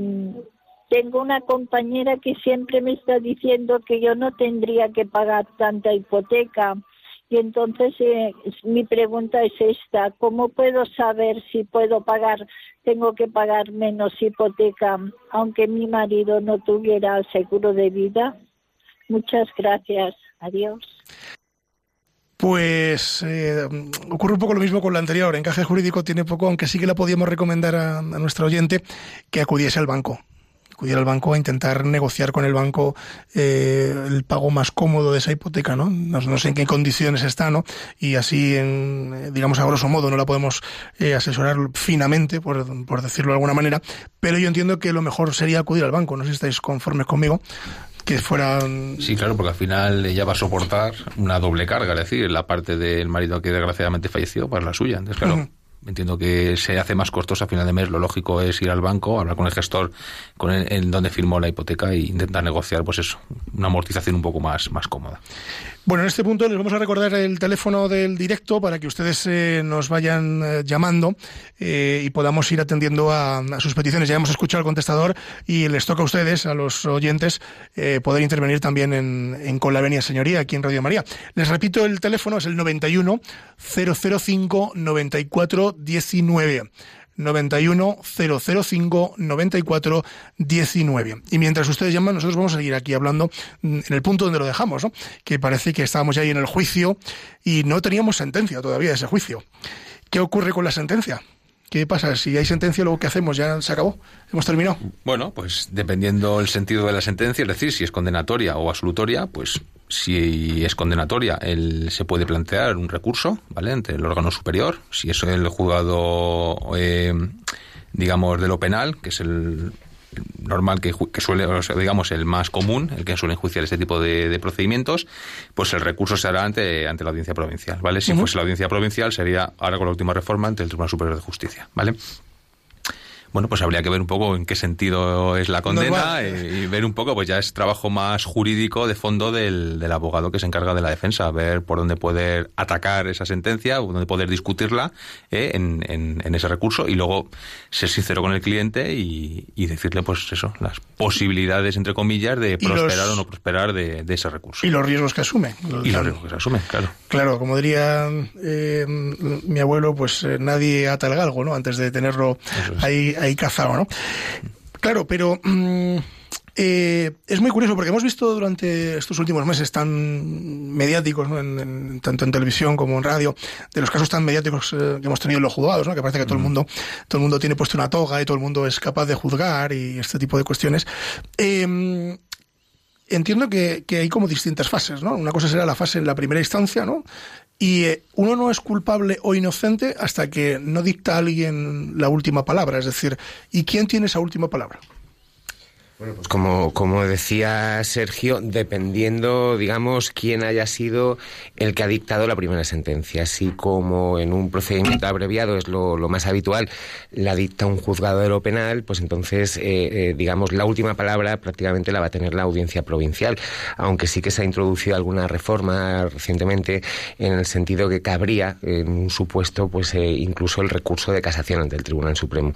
tengo una compañera que siempre me está diciendo que yo no tendría que pagar tanta hipoteca. Y entonces eh, mi pregunta es esta, ¿cómo puedo saber si puedo pagar, tengo que pagar menos hipoteca aunque mi marido no tuviera seguro de vida? Muchas gracias. Adiós. Pues eh, ocurre un poco lo mismo con la anterior. Encaje jurídico tiene poco, aunque sí que la podíamos recomendar a, a nuestro oyente que acudiese al banco. Acudiera al banco a intentar negociar con el banco eh, el pago más cómodo de esa hipoteca, ¿no? No, no sé en qué condiciones está, ¿no? Y así, en, eh, digamos, a grosso modo, no la podemos eh, asesorar finamente, por, por decirlo de alguna manera, pero yo entiendo que lo mejor sería acudir al banco. No sé si estáis conformes conmigo, que fueran Sí, claro, porque al final ella va a soportar una doble carga, es decir, la parte del marido que desgraciadamente falleció, pues la suya. Entonces, claro. Entiendo que se hace más costoso a final de mes. Lo lógico es ir al banco, hablar con el gestor con el- en donde firmó la hipoteca e intentar negociar, pues eso, una amortización un poco más, más cómoda. Bueno, en este punto les vamos a recordar el teléfono del directo para que ustedes eh, nos vayan eh, llamando eh, y podamos ir atendiendo a, sus peticiones. Ya hemos escuchado al contestador y les toca a ustedes, a los oyentes, poder intervenir también en Con la Venia Señoría aquí en Radio María. Les repito, el teléfono es el 91 005 94 19. 91 005 94 19. Y mientras ustedes llaman, nosotros vamos a seguir aquí hablando mm, en el punto donde lo dejamos, ¿no? Que parece que estábamos ya ahí en el juicio y no teníamos sentencia todavía de ese juicio. ¿Qué ocurre con la sentencia? ¿Qué pasa? Si hay sentencia, luego ¿qué hacemos? ¿Ya se acabó? ¿Hemos terminado? Bueno, pues dependiendo el sentido de la sentencia, es decir, si es condenatoria o absolutoria, pues si es condenatoria, el, se puede plantear un recurso, ¿vale? Ante el órgano superior. Si es el juzgado, eh, digamos, de lo penal, que es el normal que, suele, o sea, digamos, el más común, el que suele enjuiciar este tipo de, de procedimientos, pues el recurso se hará ante, ante la audiencia provincial, ¿vale? Si Ujú. fuese la audiencia provincial, sería ahora con la última reforma ante el Tribunal Superior de Justicia, ¿vale? Bueno, pues habría que ver un poco en qué sentido es la condena y ver un poco, pues ya es trabajo más jurídico de fondo del, del abogado que se encarga de la defensa, ver por dónde poder atacar esa sentencia, o dónde poder discutirla eh, en, en- en ese recurso y luego ser sincero con el cliente y, y decirle, pues eso, las posibilidades, entre comillas, de los- prosperar o no prosperar de, de ese recurso. Y los riesgos que asume. Y los riesgos que se asumen, claro. Claro, como diría eh, mi abuelo, pues eh, nadie ata el galgo, ¿no? Antes de tenerlo ahí, ahí cazado, ¿no? Claro, pero mm, eh, es muy curioso porque hemos visto durante estos últimos meses tan mediáticos, ¿no? En- en- tanto en televisión como en radio, de los casos tan mediáticos eh, que hemos tenido en los juzgados, ¿no? Que parece que todo el mundo, todo el mundo tiene puesto una toga y todo el mundo es capaz de juzgar y este tipo de cuestiones. Eh, entiendo que, que hay como distintas fases, ¿no? Una cosa será la fase en la primera instancia, ¿no? Y eh, uno no es culpable o inocente hasta que no dicta alguien la última palabra. Es decir, ¿y quién tiene esa última palabra? Pues como, como decía Sergio, dependiendo, digamos, quién haya sido el que ha dictado la primera sentencia. Así como en un procedimiento abreviado es lo, más habitual, la dicta un juzgado de lo penal, pues entonces, eh, eh, digamos, la última palabra prácticamente la va a tener la audiencia provincial. Aunque sí que se ha introducido alguna reforma recientemente en el sentido que cabría, en un supuesto, pues eh, incluso el recurso de casación ante el Tribunal Supremo.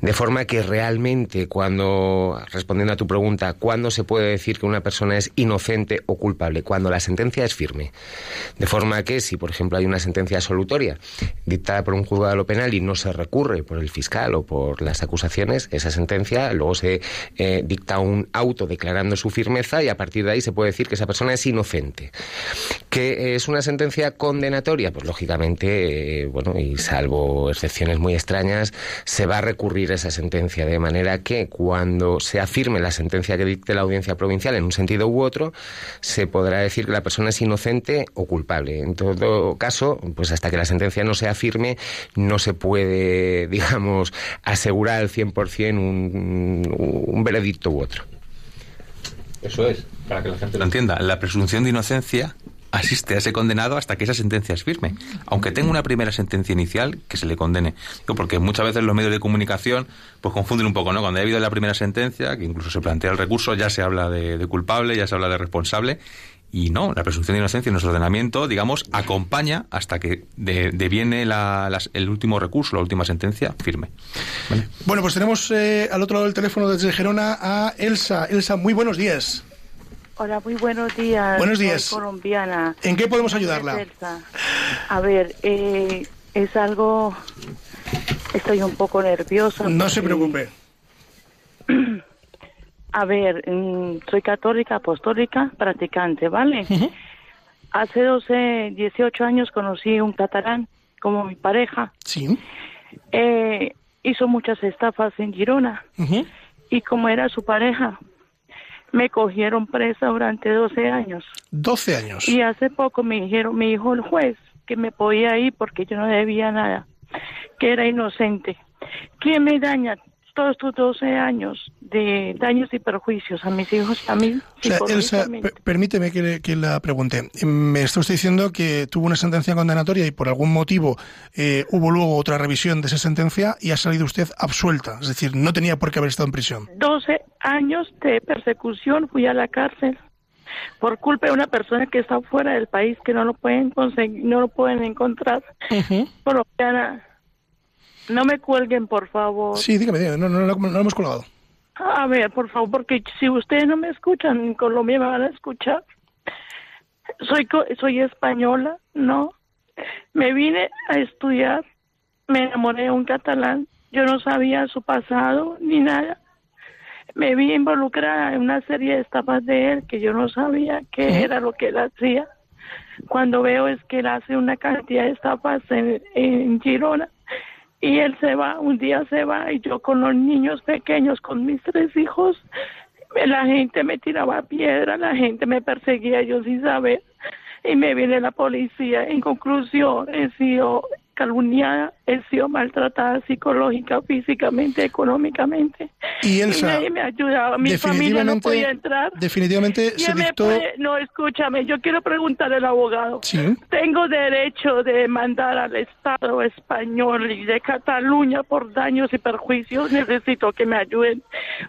De forma que realmente, cuando, respondiendo a tu pregunta, ¿cuándo se puede decir que una persona es inocente o culpable? Cuando la sentencia es firme. De forma que, si por ejemplo hay una sentencia absolutoria dictada por un juzgado de lo penal y no se recurre por el fiscal o por las acusaciones, esa sentencia luego se eh, dicta un auto declarando su firmeza y a partir de ahí se puede decir que esa persona es inocente. ¿Que es una sentencia condenatoria? Pues lógicamente, eh, bueno, y salvo excepciones muy extrañas, se va a recurrir esa sentencia, de manera que cuando se afirme la sentencia que dicte la audiencia provincial en un sentido u otro, se podrá decir que la persona es inocente o culpable. En todo caso, pues hasta que la sentencia no sea firme, no se puede, digamos, asegurar al 100% un, un veredicto u otro. Eso es, para que la gente lo entienda. La presunción de inocencia asiste a ese condenado hasta que esa sentencia es firme. Aunque tenga una primera sentencia inicial, que se le condene. Porque muchas veces los medios de comunicación pues confunden un poco, ¿no? Cuando ha habido la primera sentencia, que incluso se plantea el recurso, ya se habla de, de culpable, ya se habla de responsable. Y no, la presunción de inocencia en nuestro ordenamiento, digamos, acompaña hasta que de- deviene la- las- el último recurso, la última sentencia firme. ¿Vale? Bueno, pues tenemos eh, al otro lado del teléfono desde Gerona a Elsa. Elsa, muy buenos días. Hola, muy buenos días. Buenos Soy días. colombiana. ¿En qué podemos ayudarla? A ver, eh, es algo... Estoy un poco nerviosa. No se preocupe. A ver, mm, soy católica, apostólica, practicante, ¿vale? Hace 12, 18 años conocí un catalán como mi pareja. Sí. Eh, hizo muchas estafas en Girona. Y como era su pareja, me cogieron presa durante 12 años. 12 años. Y hace poco me dijeron, me dijo el juez que me podía ir porque yo no debía nada, que era inocente. ¿Quién me daña todos estos 12 años de daños y perjuicios a mis hijos y a mí? O sea, Elsa, permíteme que, le- que la pregunte. Me está usted diciendo que tuvo una sentencia condenatoria y por algún motivo eh, hubo luego otra revisión de esa sentencia y ha salido usted absuelta. Es decir, no tenía por qué haber estado en prisión. 12 años de persecución, fui a la cárcel por culpa de una persona que está fuera del país que no lo pueden conseguir, no lo pueden encontrar. Colombiana, no me cuelguen, por favor. Sí, dígame, dígame, no, no, no, no lo hemos colgado. A ver, por favor, porque si ustedes no me escuchan en Colombia me van a escuchar. Soy soy española, no. Me vine a estudiar, me enamoré de un catalán. Yo no sabía su pasado ni nada. Me vi involucrada en una serie de estafas de él que yo no sabía qué era lo que él hacía. Cuando veo es que él hace una cantidad de estafas en, en Girona y él se va, un día se va y yo con los niños pequeños, con mis tres hijos, la gente me tiraba piedra, la gente me perseguía yo sin saber y me viene la policía. En conclusión, he sido calumniada, he sido maltratada psicológica, físicamente, económicamente. Y Elsa, nadie me ha ayudado. Mi familia no definitivamente- podía entrar. Definitivamente se ¿Quién me dictó... puede- No, escúchame, yo quiero preguntar al abogado. Sí. Tengo derecho de mandar al Estado español y de Cataluña por daños y perjuicios. Necesito que me ayuden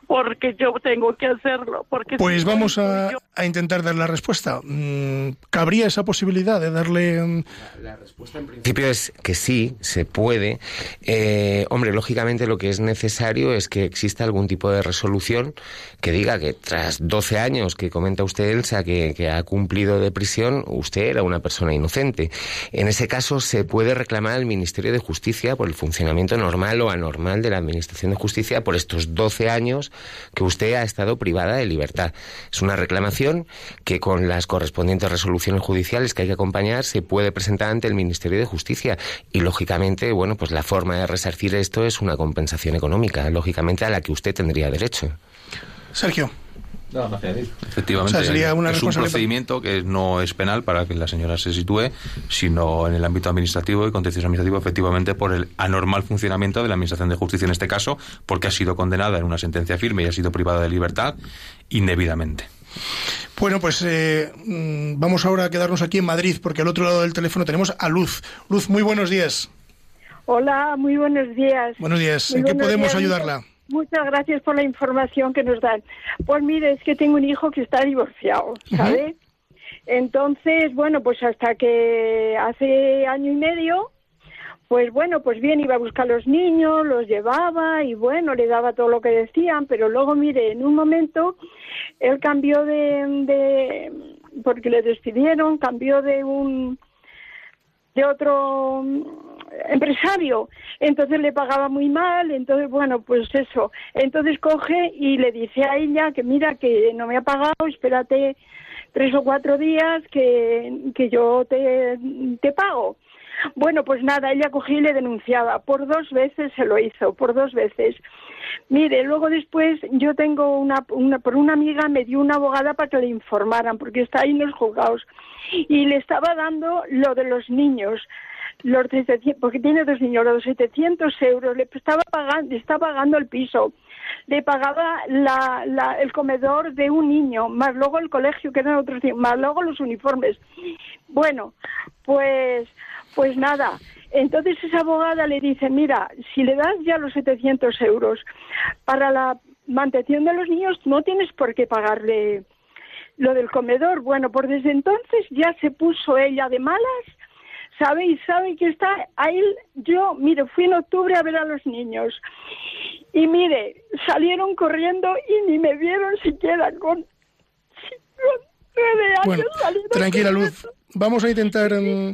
porque yo tengo que hacerlo. Porque Pues si- vamos a, a intentar dar la respuesta. Mm, ¿Cabría esa posibilidad de darle... mm, En principio es que sí, se puede. Eh, hombre, lógicamente lo que es necesario es que exista algún tipo de resolución que diga que tras 12 años que comenta usted, Elsa, que, que ha cumplido de prisión, usted era una persona inocente. En ese caso se puede reclamar al Ministerio de Justicia por el funcionamiento normal o anormal de la Administración de Justicia por estos 12 años que usted ha estado privada de libertad. Es una reclamación que con las correspondientes resoluciones judiciales que hay que acompañar se puede presentar ante el Ministerio de Justicia y lógicamente, bueno, pues la forma de resarcir esto es una compensación económica, lógicamente a la que usted tendría derecho. Sergio. Efectivamente, O sea, sería una es un procedimiento que no es penal para que la señora se sitúe, sino en el ámbito administrativo y contencioso administrativo, efectivamente, por el anormal funcionamiento de la Administración de Justicia en este caso, porque ha sido condenada en una sentencia firme y ha sido privada de libertad indebidamente. Bueno, pues eh, mm, vamos ahora a quedarnos aquí en Madrid, porque al otro lado del teléfono tenemos a Luz. Luz, muy buenos días. Hola, muy buenos días. Buenos días. Muy ¿En qué podemos días. ayudarla? Muchas, muchas gracias por la información que nos dan. Pues mire, es que tengo un hijo que está divorciado, ¿sabe? Entonces, bueno, pues hasta que hace año y medio, pues bueno, pues bien, iba a buscar a los niños, los llevaba y bueno, le daba todo lo que decían, pero luego, mire, en un momento él cambió de, de porque le despidieron, cambió de un de otro empresario, entonces le pagaba muy mal, entonces bueno, pues eso, entonces coge y le dice a ella que mira que no me ha pagado, espérate tres o cuatro días que, que yo te, te pago. Bueno, pues nada, ella cogía y le denunciaba. Por dos veces se lo hizo, por dos veces. Mire, luego después yo tengo una, una por una amiga me dio una abogada para que le informaran, porque está ahí en los juzgados. Y le estaba dando lo de los niños, los 700, porque tiene dos niños, los 700 euros, le estaba pagando, le está pagando el piso, le pagaba la, la, el comedor de un niño, más luego el colegio, que eran otros más luego los uniformes. Bueno, pues, pues nada. Entonces esa abogada le dice, mira, si le das ya los 700 euros para la mantención de los niños, no tienes por qué pagarle lo del comedor. Bueno, pues desde entonces ya se puso ella de malas, ¿sabe? Y sabe que está ahí. Yo, mire, fui en octubre a ver a los niños y mire, salieron corriendo y ni me vieron siquiera con, con nueve años Bueno, tranquila. Luz. Vamos a intentar mm,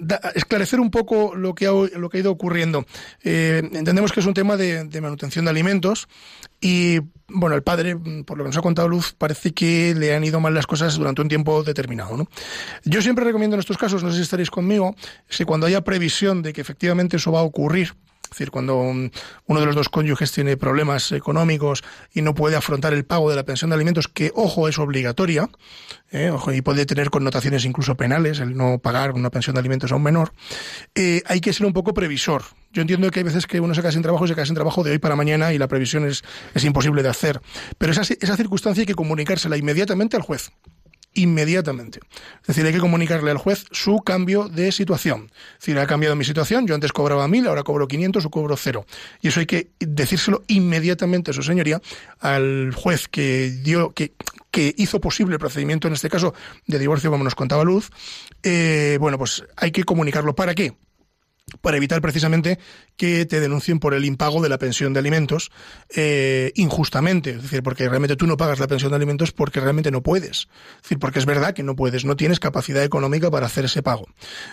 da- esclarecer un poco lo que ha, lo que ha ido ocurriendo. Eh, entendemos que es un tema de, de manutención de alimentos y, bueno, el padre, mm, por lo que nos ha contado Luz, parece que le han ido mal las cosas durante un tiempo determinado. ¿no? Yo siempre recomiendo en estos casos, no sé si estaréis conmigo, si cuando haya previsión de que efectivamente eso va a ocurrir, es decir, cuando un- uno de los dos cónyuges tiene problemas económicos y no puede afrontar el pago de la pensión de alimentos, que, ojo, es obligatoria, eh, ojo, y puede tener connotaciones incluso penales el no pagar una pensión de alimentos a un menor, eh, hay que ser un poco previsor. Yo entiendo que hay veces que uno se queda sin trabajo y se queda sin trabajo de hoy para mañana y la previsión es, es imposible de hacer. Pero esa, esa circunstancia hay que comunicársela inmediatamente al juez inmediatamente. Es decir, hay que comunicarle al juez su cambio de situación. Es decir, ha cambiado mi situación, yo antes cobraba mil, ahora cobro 500 o cobro cero. Y eso hay que decírselo inmediatamente, su señoría, al juez que dio, que, que hizo posible el procedimiento, en este caso, de divorcio, como nos contaba Luz. Eh, bueno, pues hay que comunicarlo. ¿Para qué? Para evitar precisamente que te denuncien por el impago de la pensión de alimentos eh, injustamente. Es decir, porque realmente tú no pagas la pensión de alimentos porque realmente no puedes. Es decir, porque es verdad que no puedes, no tienes capacidad económica para hacer ese pago.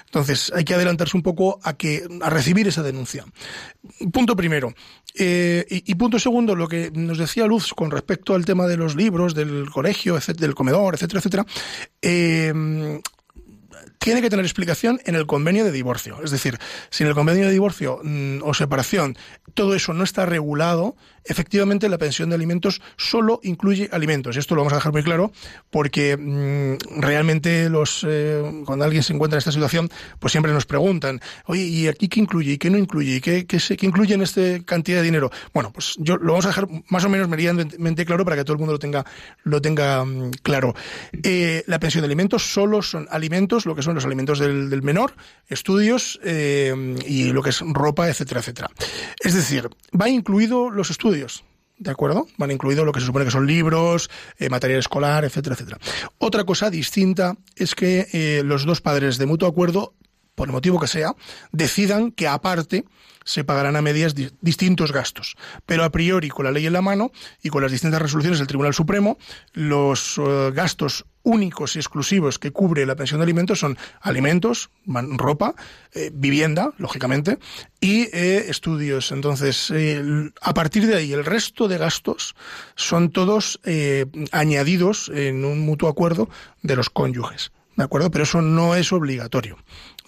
Entonces, hay que adelantarse un poco a que a recibir esa denuncia. Punto primero. Eh, y, punto segundo, lo que nos decía Luz con respecto al tema de los libros, del colegio, del comedor, etcétera, etcétera. Eh, tiene que tener explicación en el convenio de divorcio. Es decir, si en el convenio de divorcio mmm, o separación todo eso no está regulado, efectivamente la pensión de alimentos solo incluye alimentos. Esto lo vamos a dejar muy claro porque mm, realmente los eh, cuando alguien se encuentra en esta situación, pues siempre nos preguntan, oye, ¿y aquí qué incluye y qué no incluye y qué, qué, se- qué incluye en esta cantidad de dinero? Bueno, pues yo lo vamos a dejar más o menos meridianamente claro para que todo el mundo lo tenga, lo tenga mm, claro. Eh, la pensión de alimentos solo son alimentos, lo que son los alimentos del, del menor, estudios eh, y lo que es ropa, etcétera, etcétera. Es decir, va incluido los estudios. ¿De acuerdo? Van incluido lo que se supone que son libros, eh, material escolar, etcétera, etcétera. Otra cosa distinta es que eh, los dos padres de mutuo acuerdo, por el motivo que sea, decidan que aparte se pagarán a medias di- distintos gastos. Pero a priori, con la ley en la mano y con las distintas resoluciones del Tribunal Supremo, los eh, gastos únicos y exclusivos que cubre la pensión de alimentos son alimentos, ropa, eh, vivienda, lógicamente, y eh, estudios. Entonces, a partir de ahí, el resto de gastos son todos añadidos en un mutuo acuerdo de los cónyuges. ¿De acuerdo? Pero eso no es obligatorio.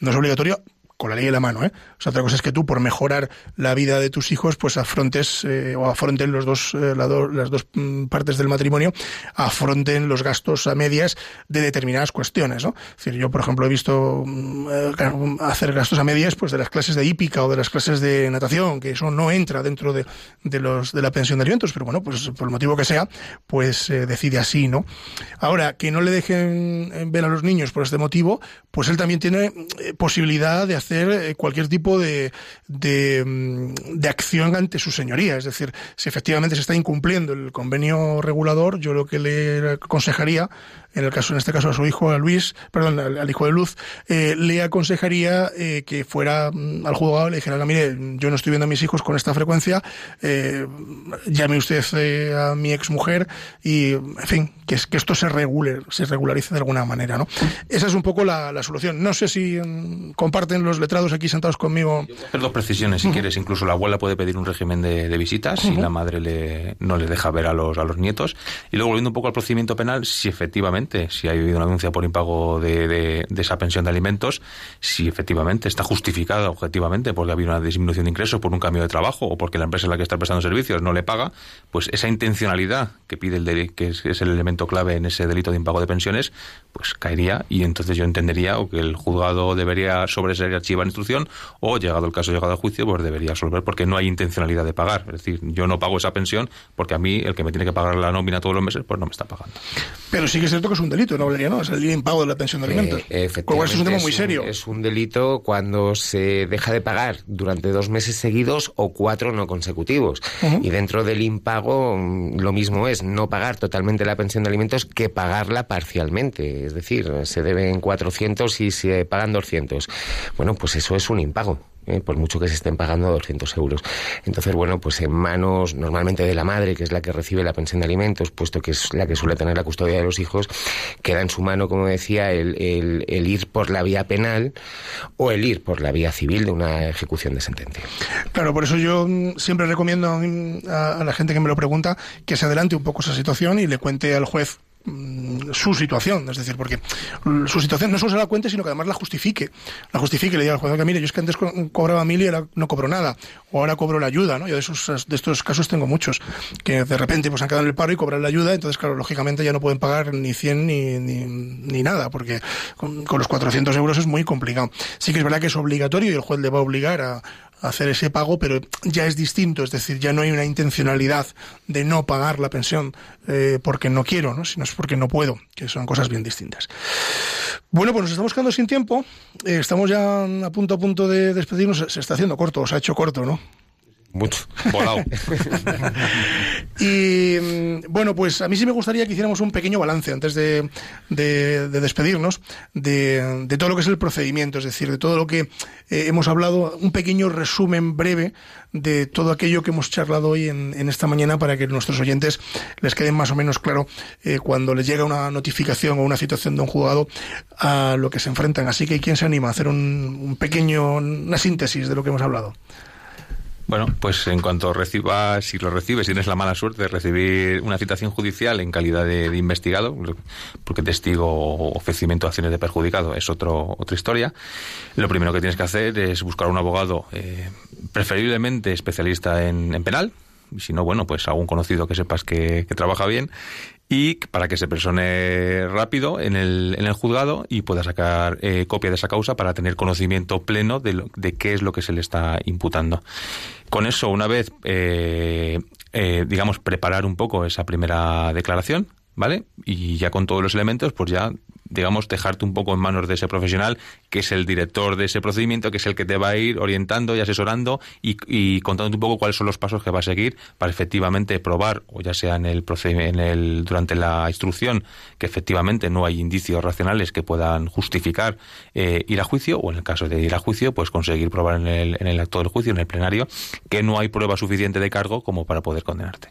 No es obligatorio con la ley en la mano, ¿eh? Otra cosa es que tú, por mejorar la vida de tus hijos, pues afrontes eh, o afronten los dos, eh, las dos mm, partes del matrimonio, afronten los gastos a medias de determinadas cuestiones, ¿no? Es decir, yo, por ejemplo, he visto mm, hacer gastos a medias, pues de las clases de hípica o de las clases de natación, que eso no entra dentro de, de los de la pensión de alimentos, pero bueno, pues por el motivo que sea, pues decide así, ¿no? Ahora, que no le dejen ver a los niños por este motivo, pues él también tiene posibilidad de hacer eh, cualquier tipo de, mm, de acción ante su señoría. Es decir, si efectivamente se está incumpliendo el convenio regulador, yo lo que le aconsejaría, en el caso, en este caso a su hijo, a Luis, perdón, al, al hijo de Luz, eh, le aconsejaría eh, que fuera mm, al juzgado y le dijera, "Oiga, mire, yo no estoy viendo a mis hijos con esta frecuencia, eh, llame usted a mi exmujer y, en fin, que, es- que esto se regule, se regularice de alguna manera, ¿no? Esa es un poco la, la solución. No sé si mm, comparten los letrados aquí sentados conmigo. Hacer dos precisiones, si quieres. Incluso la abuela puede pedir un régimen de, de visitas si la madre le, no le deja ver a los, a los nietos. Y luego, volviendo un poco al procedimiento penal, si efectivamente, si ha habido una denuncia por impago de, de- esa pensión de alimentos, si efectivamente está justificada objetivamente porque ha habido una disminución de ingresos por un cambio de trabajo o porque la empresa en la que está prestando servicios no le paga, pues esa intencionalidad que pide el deli- que es, el elemento clave en ese delito de impago de pensiones, pues caería y entonces yo entendería o que el juzgado debería sobreseer archivar instrucción o llegado el caso llegado al juicio pues debería resolver porque no hay intencionalidad de pagar. Es decir yo no pago esa pensión porque a mí el que me tiene que pagar la nómina todos los meses pues no me está pagando. Pero sí que es cierto que es un delito, ¿no, Valeria? ¿no? Es el impago de la pensión de alimentos. Eh, cual, eso es un tema muy efectivamente, serio. Es un delito cuando se deja de pagar durante dos meses seguidos o cuatro no consecutivos. Y dentro del impago mm, lo mismo es no pagar totalmente la pensión de alimentos que pagarla parcialmente. Es decir, se deben 400 y se pagan 200. Bueno, pues eso es un impago. ¿Eh? por mucho que se estén pagando 200 euros. Entonces, bueno, pues en manos normalmente de la madre, que es la que recibe la pensión de alimentos, puesto que es la que suele tener la custodia de los hijos, queda en su mano, como decía, el, el- ir por la vía penal o el ir por la vía civil de una ejecución de sentencia. Claro, por eso yo mm, siempre recomiendo mm, a, a la gente que me lo pregunta que se adelante un poco esa situación y le cuente al juez su situación, es decir, porque mm, su situación no solo se la cuente, sino que además la justifique. La justifique le diga al juez, "Oiga, mire, yo es que antes co- cobraba mil y ahora no cobro nada, o ahora cobro la ayuda, ¿no? Yo de, esos, de estos casos tengo muchos, que de repente pues han quedado en el paro y cobran la ayuda, entonces, claro, lógicamente ya no pueden pagar ni 100 ni, ni, nada, porque con, con los 400 euros es muy complicado. Sí que es verdad que es obligatorio y el juez le va a obligar a hacer ese pago, pero ya es distinto, es decir, ya no hay una intencionalidad de no pagar la pensión eh, porque no quiero, ¿no? sino es porque no puedo, que son cosas bien distintas. Bueno, pues nos estamos quedando sin tiempo, eh, estamos ya a punto a punto de despedirnos, se está haciendo corto, os ha hecho corto, ¿no? Mucho. Volado. Y mm, bueno, pues a mí sí me gustaría que hiciéramos un pequeño balance antes de, de- de despedirnos de, de todo lo que es el procedimiento, es decir, de todo lo que eh, hemos hablado, un pequeño resumen breve de todo aquello que hemos charlado hoy en, en esta mañana para que nuestros oyentes les quede más o menos claro eh, cuando les llega una notificación o una situación de un juzgado a lo que se enfrentan. Así que ¿quién se anima a hacer un, un pequeño, una síntesis de lo que hemos hablado? Bueno, pues en cuanto recibas, si lo recibes, tienes la mala suerte de recibir una citación judicial en calidad de, investigado, porque testigo o ofrecimiento de acciones de perjudicado es otro, otra historia, lo primero que tienes que hacer es buscar un abogado eh, preferiblemente especialista en, en penal, y si no, bueno, pues algún conocido que sepas que trabaja bien y para que se persone rápido en el, en el juzgado y pueda sacar eh, copia de esa causa para tener conocimiento pleno de, lo- de qué es lo que se le está imputando. Con eso, una vez, eh, eh, digamos, preparar un poco esa primera declaración, ¿vale? Y ya con todos los elementos, pues ya digamos, dejarte un poco en manos de ese profesional, que es el director de ese procedimiento, que es el que te va a ir orientando y asesorando y, y contándote un poco cuáles son los pasos que va a seguir para efectivamente probar, o ya sea en el, en el durante la instrucción, que efectivamente no hay indicios racionales que puedan justificar eh, ir a juicio, o en el caso de ir a juicio, pues conseguir probar en el, en el acto del juicio, en el plenario, que no hay prueba suficiente de cargo como para poder condenarte.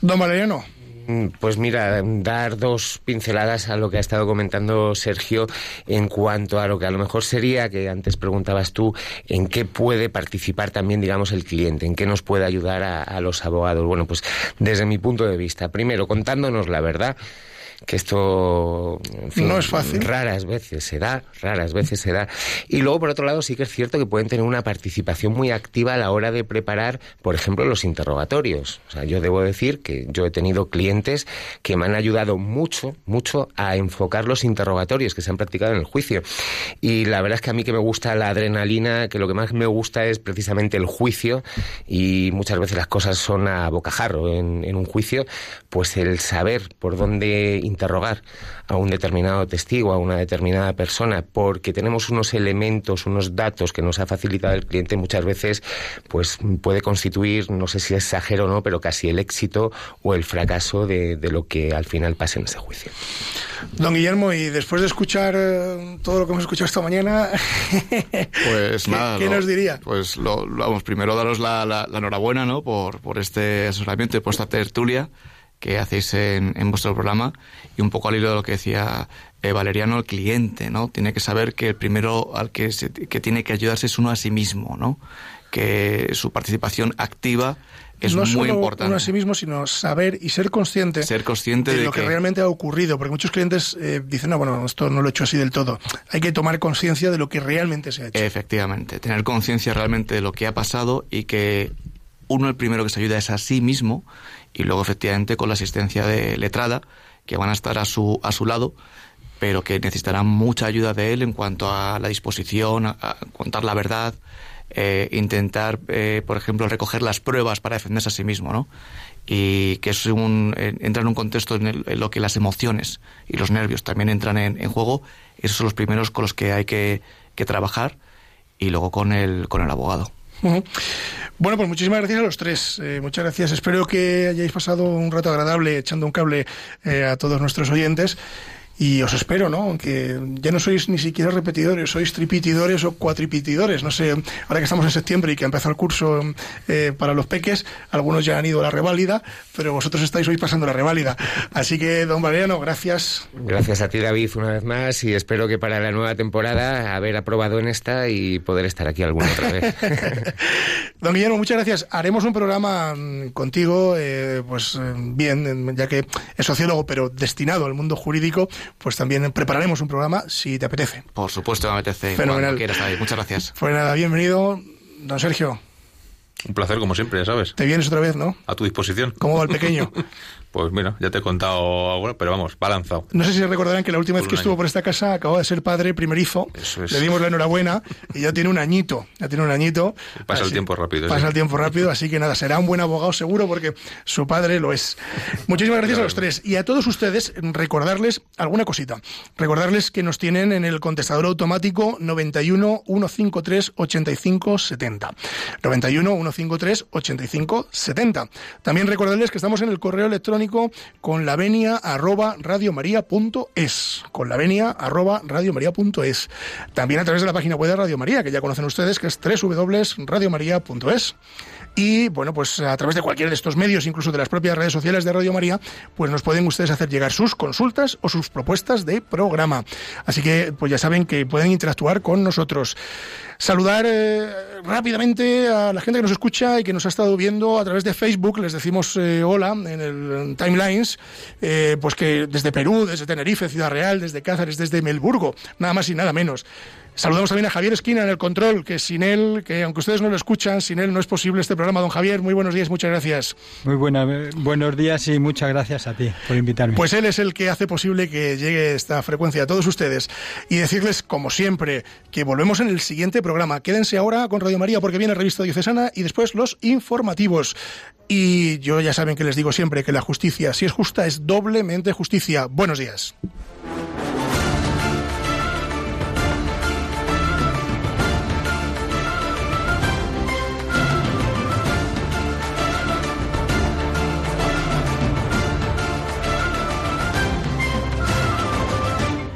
Don Valeriano. Mm, Pues mira, dar dos pinceladas a lo que ha estado comentando Sergio en cuanto a lo que a lo mejor sería, que antes preguntabas tú, en qué puede participar también, digamos, el cliente, en qué nos puede ayudar a, a los abogados. Bueno, pues desde mi punto de vista, primero, contándonos la verdad que esto en fin, No es fácil. raras veces se da raras veces se da. Y luego por otro lado sí que es cierto que pueden tener una participación muy activa a la hora de preparar por ejemplo los interrogatorios. O sea yo debo decir que yo he tenido clientes que me han ayudado mucho mucho a enfocar los interrogatorios que se han practicado en el juicio. Y la verdad es que a mí que me gusta la adrenalina que lo que más me gusta es precisamente el juicio y muchas veces las cosas son a bocajarro en, en un juicio pues el saber por dónde interrogar a un determinado testigo, a una determinada persona, porque tenemos unos elementos, unos datos que nos ha facilitado el cliente muchas veces, pues puede constituir, no sé si exagero o no, pero casi el éxito o el fracaso de, de lo que al final pase en ese juicio. Don Guillermo, y después de escuchar eh, todo lo que hemos escuchado esta mañana, Pues ¿Qué- nada. qué lo- nos diría? Pues lo, lo- vamos, primero daros la, la- la enhorabuena, ¿no? Por, por este asesoramiento y por esta tertulia que hacéis en, en vuestro programa y un poco al hilo de lo que decía eh, Valeriano, el cliente, ¿no? Tiene que saber que el primero al que, se- que tiene que ayudarse es uno a sí mismo, ¿no? Que su participación activa es no muy solo importante. uno a sí mismo, sino saber y ser consciente, Ser consciente de, de lo que... que- realmente ha ocurrido, porque muchos clientes eh, dicen, no, bueno, esto no lo he hecho así del todo. Hay que tomar conciencia de lo que realmente se ha hecho. Efectivamente, tener conciencia realmente de lo que ha pasado y que uno el primero que se ayuda es a sí mismo y luego efectivamente con la asistencia de letrada que van a estar a su a su lado pero que necesitarán mucha ayuda de él en cuanto a la disposición a, contar la verdad eh, intentar eh, por ejemplo recoger las pruebas para defenderse a sí mismo no y que es un eh, entra en un contexto en, el- en lo que las emociones y los nervios también entran en, en juego. Esos son los primeros con los que hay que, que trabajar y luego con el con el abogado Bueno, pues muchísimas gracias a los tres. Eh, muchas gracias. Espero que hayáis pasado un rato agradable echando un cable eh, a todos nuestros oyentes. Y os espero, ¿no? Aunque ya no sois ni siquiera repetidores, sois tripitidores o cuatripitidores. No sé, ahora que estamos en septiembre y que ha empezado el curso eh, para los peques, algunos ya han ido a la reválida, pero vosotros estáis hoy pasando la reválida. Así que, don Valeriano, gracias. Gracias a ti David una vez más y espero que para la nueva temporada haber aprobado en esta y poder estar aquí alguna otra vez. Don Guillermo, muchas gracias. Haremos un programa mm, contigo, eh, pues eh, bien, en- ya que es sociólogo, pero destinado al mundo jurídico, pues también prepararemos un programa si te apetece. por supuesto me apetece Fenomenal. quieras David. muchas gracias Pues nada, bienvenido, don Sergio. Un placer, como siempre, ya sabes. Te vienes otra vez, ¿no? A tu disposición. ¿Cómo va el pequeño? Pues mira, ya te he contado pero vamos, va lanzado. No sé si recordarán que la última vez que estuvo año. por esta casa acababa de ser padre primerizo. Eso es. Le dimos la enhorabuena y ya tiene un añito. Ya tiene un añito. Pasa el tiempo rápido. Pasa sí. el tiempo rápido, así que nada, será un buen abogado seguro porque su padre lo es. Muchísimas gracias a los tres. Y a todos ustedes, recordarles alguna cosita. Recordarles que nos tienen en el contestador automático 91 153 85 70. 91 153 85 70. También recordarles que estamos en el correo electrónico con la venia arroba radiomaria.es. Con la venia arroba radiomaria.es. También a través de la página web de Radio María, que ya conocen ustedes, que es www.radiomaria.es. Y bueno, pues a través de cualquiera de estos medios, incluso de las propias redes sociales de Radio María, pues nos pueden ustedes hacer llegar sus consultas o sus propuestas de programa. Así que, pues ya saben que pueden interactuar con nosotros. Saludar eh, rápidamente a la gente que nos escucha y que nos ha estado viendo a través de Facebook. Les decimos eh, hola en el Timelines, eh, pues que desde Perú, desde Tenerife, Ciudad Real, desde Cáceres, desde Melburgo, nada más y nada menos. Saludamos también a Javier Esquina en el control, que sin él, que aunque ustedes no lo escuchan, sin él no es posible este programa. Don Javier, muy buenos días, muchas gracias. Muy buena, buenos días y muchas gracias a ti por invitarme. Pues él es el que hace posible que llegue esta frecuencia a todos ustedes y decirles, como siempre, que volvemos en el siguiente programa. Quédense ahora con Radio María porque viene Revista Diocesana y después los informativos. Y yo ya saben que les digo siempre que la justicia, si es justa, es doblemente justicia. Buenos días.